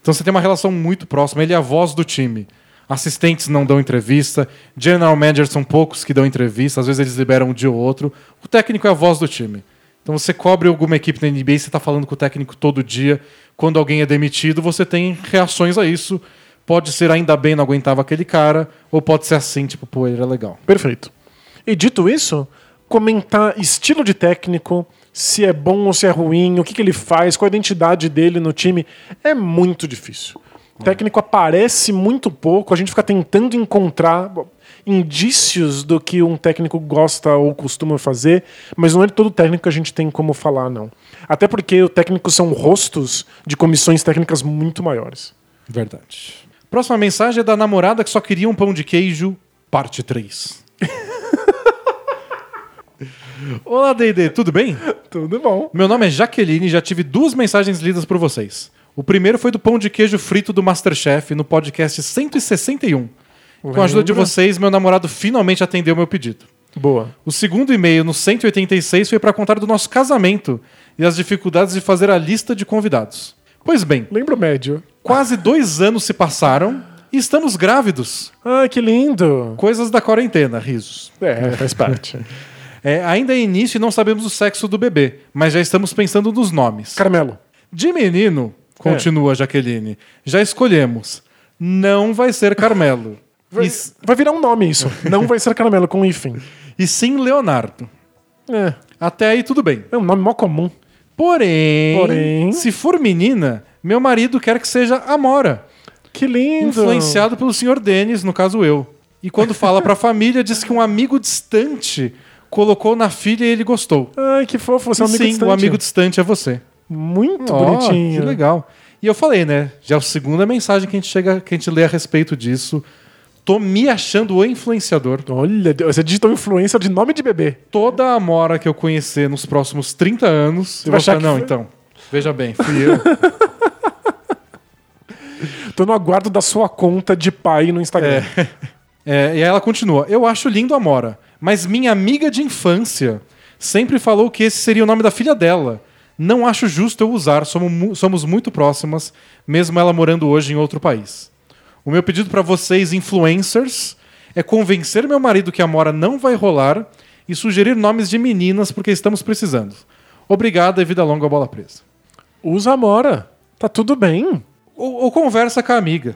Então você tem uma relação muito próxima. Ele é a voz do time. Assistentes não dão entrevista, general managers são poucos que dão entrevista, às vezes eles liberam um dia ou outro. O técnico é a voz do time. Então você cobre alguma equipe na NBA, você está falando com o técnico todo dia. Quando alguém é demitido, você tem reações a isso. Pode ser ainda bem não aguentava aquele cara, ou pode ser assim, tipo, pô, ele é legal. Perfeito. E dito isso, comentar estilo de técnico, se é bom ou se é ruim, o que, que ele faz, qual a identidade dele no time, é muito difícil. O técnico aparece muito pouco, a gente fica tentando encontrar indícios do que um técnico gosta ou costuma fazer, mas não é todo técnico que a gente tem como falar, não. Até porque os técnicos são rostos de comissões técnicas muito maiores. Verdade. Próxima mensagem é da namorada que só queria um pão de queijo, parte 3. Olá, D&D, tudo bem? Tudo bom. Meu nome é Jaqueline e já tive duas mensagens lidas por vocês. O primeiro foi do pão de queijo frito do Masterchef no podcast 161. Com a ajuda de Lembra? vocês, meu namorado finalmente atendeu meu pedido. Boa. O segundo e-mail, no 186, foi para contar do nosso casamento e as dificuldades de fazer a lista de convidados. Pois bem, Lembra o médio? quase dois anos se passaram e estamos grávidos. Ah, que lindo. Coisas da quarentena, risos. É, faz parte. É, ainda é início e não sabemos o sexo do bebê, mas já estamos pensando nos nomes. Caramelo. De menino, continua Jaqueline, já escolhemos. Não vai ser Carmelo. Vai, vai virar um nome isso. Não vai ser caramelo com hífen. e sim Leonardo. É. Até aí tudo bem. É um nome mó comum. Porém, Porém- se for menina, meu marido quer que seja Amora, Que lindo. influenciado pelo senhor Denis, no caso eu. E quando fala pra família, diz que um amigo distante colocou na filha e ele gostou. Ai, que fofo. Você é um amigo sim, distante. o amigo distante é você. Muito Ó, bonitinho. Que legal. E eu falei, né? Já é a segunda mensagem que a gente chega, que a gente lê a respeito disso. Tô me achando o influenciador. Olha, você digitou influência de nome de bebê. Toda a Amora que eu conhecer nos próximos 30 anos, eu vai vou achar falar, que não, foi- então. Veja bem, fui eu. Tô no aguardo da sua conta de pai no Instagram. É, e aí ela continua. Eu acho lindo a Amora, mas minha amiga de infância sempre falou que esse seria o nome da filha dela. Não acho justo eu usar, somos, somos muito próximas, mesmo ela morando hoje em outro país. O meu pedido para vocês, influencers, é convencer meu marido que a Amora não vai rolar e sugerir nomes de meninas porque estamos precisando. Obrigada e vida longa bola presa. Usa Amora. Tá tudo bem. Ou, ou conversa com a amiga.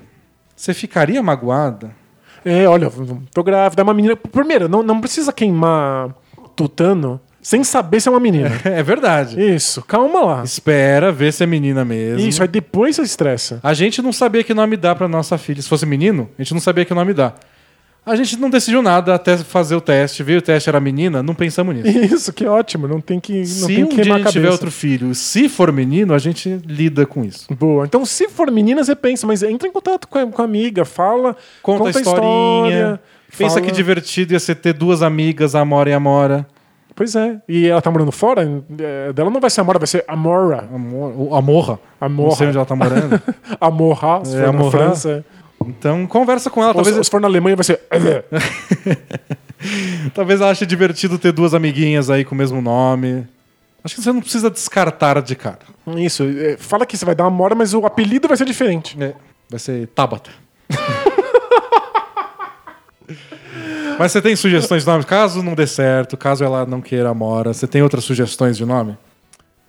Você ficaria magoada? É, olha, tô grávida. É uma menina. Primeiro, não, não precisa queimar tutano sem saber se é uma menina. É verdade. Isso, calma lá. Espera ver se é menina mesmo. Isso, aí depois você estressa. A gente não sabia que nome dá pra nossa filha. Se fosse menino, a gente não sabia que nome dá. A gente não decidiu nada até fazer o teste. Veio o teste, era menina, não pensamos nisso. Isso, que ótimo. Não tem que, não se tem um que dia a queimar a gente cabeça. tiver outro filho, se for menino, a gente lida com isso. Boa. Então, se for menina, você pensa, mas entra em contato com a, com a amiga, fala, Conta, a historinha. Pensa fala- que divertido ia ser ter duas amigas, a Amora e a Amora. Pois é. E ela tá morando fora? É, dela não vai ser Amora, vai ser Amora. Amor, ou Amorra. Amorra. Não sei onde ela tá morando. Amorra, se É, for na Amorra. França. Então, conversa com ela. Ou Talvez, se for na Alemanha, vai ser... talvez ela ache divertido ter duas amiguinhas aí com o mesmo nome. Acho que você não precisa descartar de cara. Isso. é, Fala que você vai dar Amora, mas o apelido vai ser diferente. É, vai ser Tabata. Mas você tem sugestões de nome? Caso não dê certo, caso ela não queira a Mora, você tem outras sugestões de nome?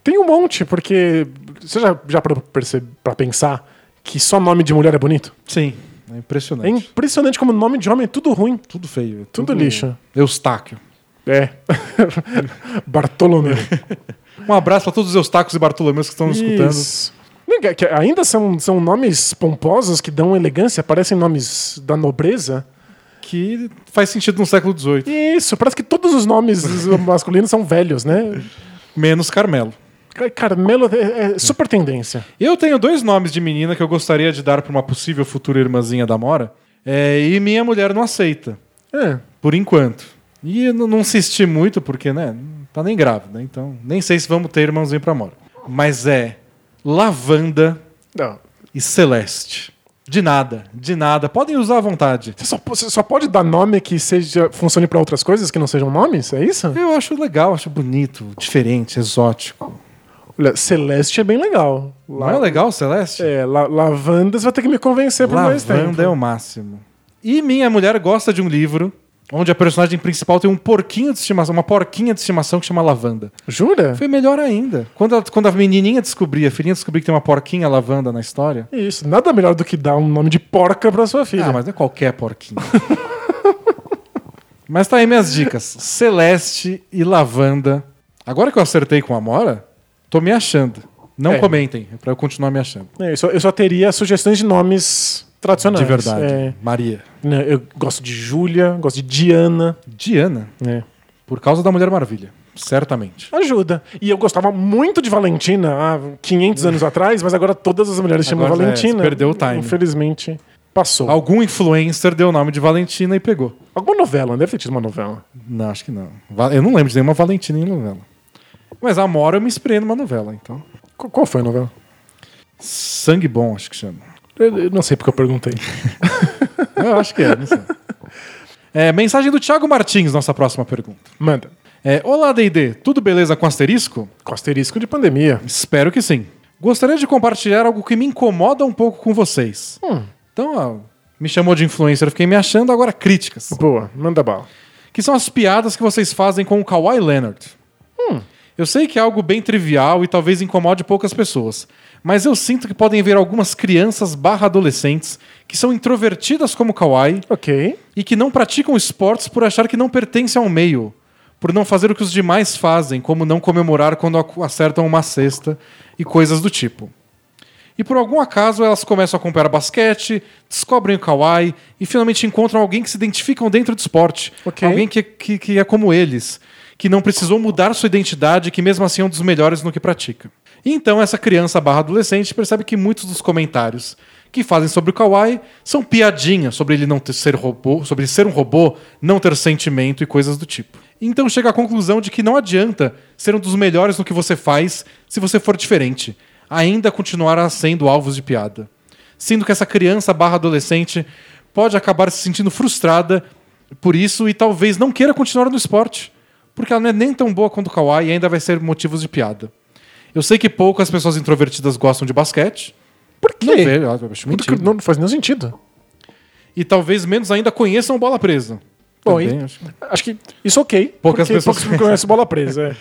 Tem um monte, porque... Você já, já parou pra, pra pensar que só nome de mulher é bonito? Sim. É É impressionante. impressionante como nome de homem é tudo ruim. Tudo feio. Tudo lixo. Eustáquio. É. Bartolomeu. Um abraço para todos os Eustáquios e Bartolomeus que estão nos escutando. Que Ainda são, são nomes pomposos que dão elegância, parecem nomes da nobreza. Que faz sentido no século XVIII. Isso, parece que todos os nomes masculinos são velhos, né? Menos Carmelo. Car- Carmelo é, é super tendência. Eu tenho dois nomes de menina que eu gostaria de dar para uma possível futura irmãzinha da Mora. é, e minha mulher não aceita. É. Por enquanto. E não insisti muito, porque, né? Tá nem grávida, então nem sei se vamos ter irmãozinho pra Amora. Mas é Lavanda Não. e Celeste. De nada, de nada. Podem usar à vontade. Você só, você só pode dar nome que seja funcione pra outras coisas que não sejam nomes? É isso? Eu acho legal, acho bonito, diferente, exótico. Olha, Celeste é bem legal. Não é legal, Celeste? É, la lavanda você vai ter que me convencer por mais tempo. Lavanda é o máximo. E minha mulher gosta de um livro onde a personagem principal tem um porquinho de estimação, uma porquinha de estimação que chama Lavanda. Jura? Foi melhor ainda. Quando a, quando a menininha descobria, a filhinha descobriu que tem uma porquinha lavanda na história. Isso, nada melhor do que dar um nome de porca pra sua filha. Ah, mas não é qualquer porquinho. mas tá aí minhas dicas. Celeste e Lavanda. Agora que eu acertei com a Mora, tô me achando. Não É. comentem, é pra eu continuar me achando. É, eu, só, eu só teria sugestões de nomes tradicionais. De verdade. É, Maria. né, eu gosto de Júlia, gosto de Diana. Diana, né. por causa da Mulher Maravilha. Certamente. Ajuda. E eu gostava muito de Valentina há 500 anos atrás, mas agora todas as mulheres chamam Agora, é, Valentina. você perdeu o time. Infelizmente, passou. Algum influencer deu o nome de Valentina e pegou. Alguma novela, não deve ter tido uma novela. Não, acho que não. Eu não lembro de nenhuma Valentina em novela. Mas a Amora eu me inspirei numa novela, então. Qu- Qual foi a novela? Sangue Bom, acho que chama. Eu, não sei porque eu perguntei. Eu acho que é, não sei. É, mensagem do Thiago Martins, nossa próxima pergunta. Manda. É, Olá, D&D, tudo beleza com asterisco? Com asterisco de pandemia. Espero que sim. Gostaria de compartilhar algo que me incomoda um pouco com vocês. Hum. Então, ó, me chamou de influencer, fiquei me achando, agora críticas. Boa, manda bala. Que são as piadas que vocês fazem com o Kawhi Leonard. Eu sei que é algo bem trivial e talvez incomode poucas pessoas, mas eu sinto que podem haver algumas crianças barra adolescentes que são introvertidas como Kawhi Ok. e que não praticam esportes por achar que não pertencem ao meio, por não fazer o que os demais fazem, como não comemorar quando ac- acertam uma cesta e coisas do tipo. E por algum acaso elas começam a acompanhar basquete, descobrem o Kawhi e finalmente encontram alguém que se identificam dentro do esporte. Ok. Alguém que, que, que é como eles, que não precisou mudar sua identidade e que mesmo assim é um dos melhores no que pratica. E então essa criança barra adolescente percebe que muitos dos comentários que fazem sobre o Kawhi são piadinhas sobre ele não ter, ser robô, sobre ele ser um robô, não ter sentimento e coisas do tipo. Então chega à conclusão de que não adianta ser um dos melhores no que você faz se você for diferente. Ainda continuará sendo alvos de piada. Sendo que essa criança barra adolescente pode acabar se sentindo frustrada por isso e talvez não queira continuar no esporte. Porque ela não é nem tão boa quanto o Kawhi e ainda vai ser motivos de piada. Eu sei que poucas pessoas introvertidas gostam de basquete. Por quê? Não vejo, acho mentira. não faz nenhum sentido. E talvez menos ainda conheçam bola presa. Bom, Também acho. Acho que isso ok. Poucas pessoas poucas conhecem bola presa.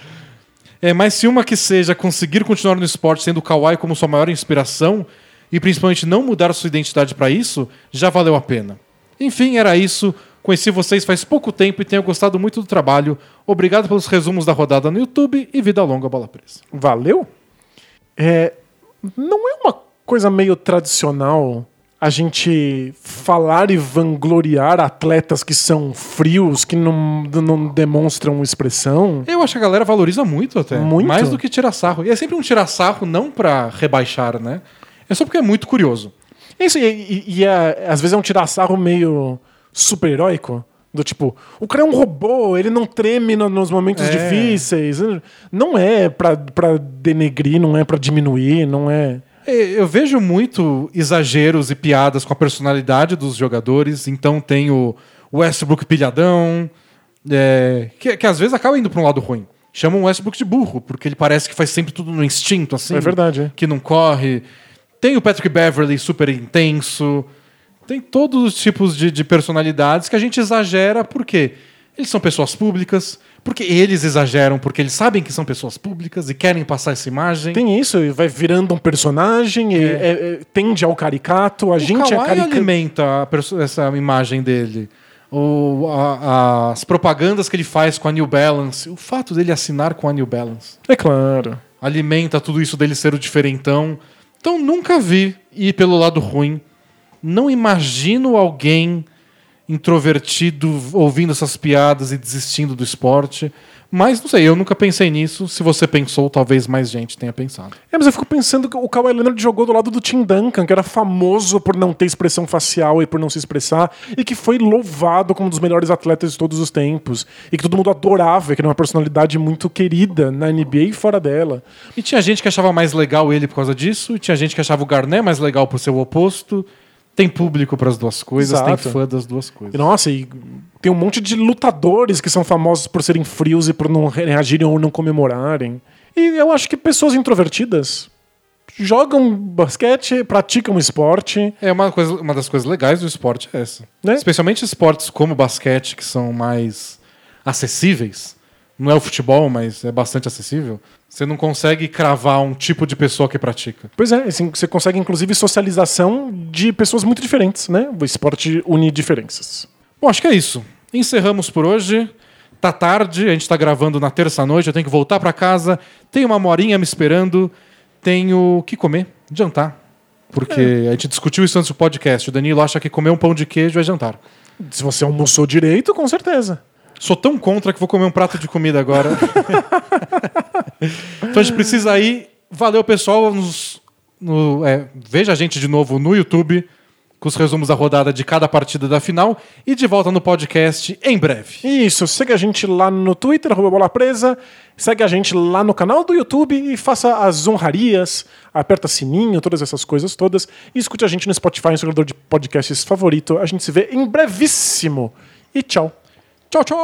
É. É, mas se uma que seja conseguir continuar no esporte sendo o Kawhi como sua maior inspiração e principalmente não mudar sua identidade para isso, já valeu a pena. Enfim, era isso. Conheci vocês faz pouco tempo e tenho gostado muito do trabalho. Obrigado pelos resumos da rodada no YouTube e vida longa bola presa. Valeu? É, não é uma coisa meio tradicional a gente falar e vangloriar atletas que são frios, que não, não demonstram expressão? Eu acho que a galera valoriza muito até. Muito? Mais do que tirar sarro. E é sempre um tirar sarro não pra rebaixar, né? É só porque é muito curioso. Isso, e, e- e é- às vezes é um tirar sarro meio super-heróico. Do tipo, o cara é um robô, ele não treme no- nos momentos É. difíceis. Não é pra, pra denegrir, não é pra diminuir, não é. É, Eu vejo muito exageros e piadas com a personalidade dos jogadores. Então tem o Westbrook pilhadão, é, que, que às vezes acaba indo para um lado ruim. Chamam o Westbrook de burro, porque ele parece que faz sempre tudo no instinto, assim. É verdade, é. Que não corre. Tem o Patrick Beverly super intenso. Tem todos os tipos de, de personalidades que a gente exagera porque eles são pessoas públicas, porque eles exageram, porque eles sabem que são pessoas públicas e querem passar essa imagem. Tem isso, e vai virando um personagem, e é- é- tende ao caricato, a O gente é caricato. alimenta a essa imagem dele. O, a- as propagandas que ele faz com a New Balance, o fato dele assinar com a New Balance, É claro. alimenta tudo isso dele ser o diferentão. Então nunca vi ir pelo lado ruim. Não imagino alguém introvertido ouvindo essas piadas e desistindo do esporte. Mas não sei, eu nunca pensei nisso. Se você pensou, talvez mais gente tenha pensado. É, mas eu fico pensando que o Kawhi Leonard jogou do lado do Tim Duncan, que era famoso por não ter expressão facial e por não se expressar, e que foi louvado como um dos melhores atletas de todos os tempos, e que todo mundo adorava, que era uma personalidade muito querida na NBA e fora dela. E tinha gente que achava mais legal ele por causa disso, e tinha gente que achava o Garnett mais legal por ser o oposto. Tem público para as duas coisas, Exato. tem fã das duas coisas. Nossa, e tem um monte de lutadores que são famosos por serem frios e por não reagirem ou não comemorarem. E eu acho que pessoas introvertidas jogam basquete, praticam esporte. É uma, coisa, uma das coisas legais do esporte é essa. Né? Especialmente esportes como basquete, que são mais acessíveis. Não é o futebol, mas é bastante acessível. Você não consegue cravar um tipo de pessoa que pratica. Pois é, assim, você consegue inclusive socialização de pessoas muito diferentes, né? O esporte une diferenças. Bom, acho que é isso. Encerramos por hoje. Tá tarde, a gente tá gravando na terça-noite, eu tenho que voltar para casa. Tem uma morinha me esperando. Tenho que comer, jantar. Porque a gente discutiu isso antes do podcast. O Danilo acha que comer um pão de queijo é jantar. Se você almoçou direito, com certeza. Sou tão contra que vou comer um prato de comida agora. então a gente precisa ir. Valeu, pessoal. Nos- no- é, veja a gente de novo no YouTube com os resumos da rodada de cada partida da final e de volta no podcast em breve. Isso, segue a gente lá no Twitter, arroba bola presa, segue a gente lá no canal do YouTube e faça as honrarias, aperta sininho, todas essas coisas todas, e escute a gente no Spotify, no seu de podcasts favorito. A gente se vê em brevíssimo. E tchau. チャチャ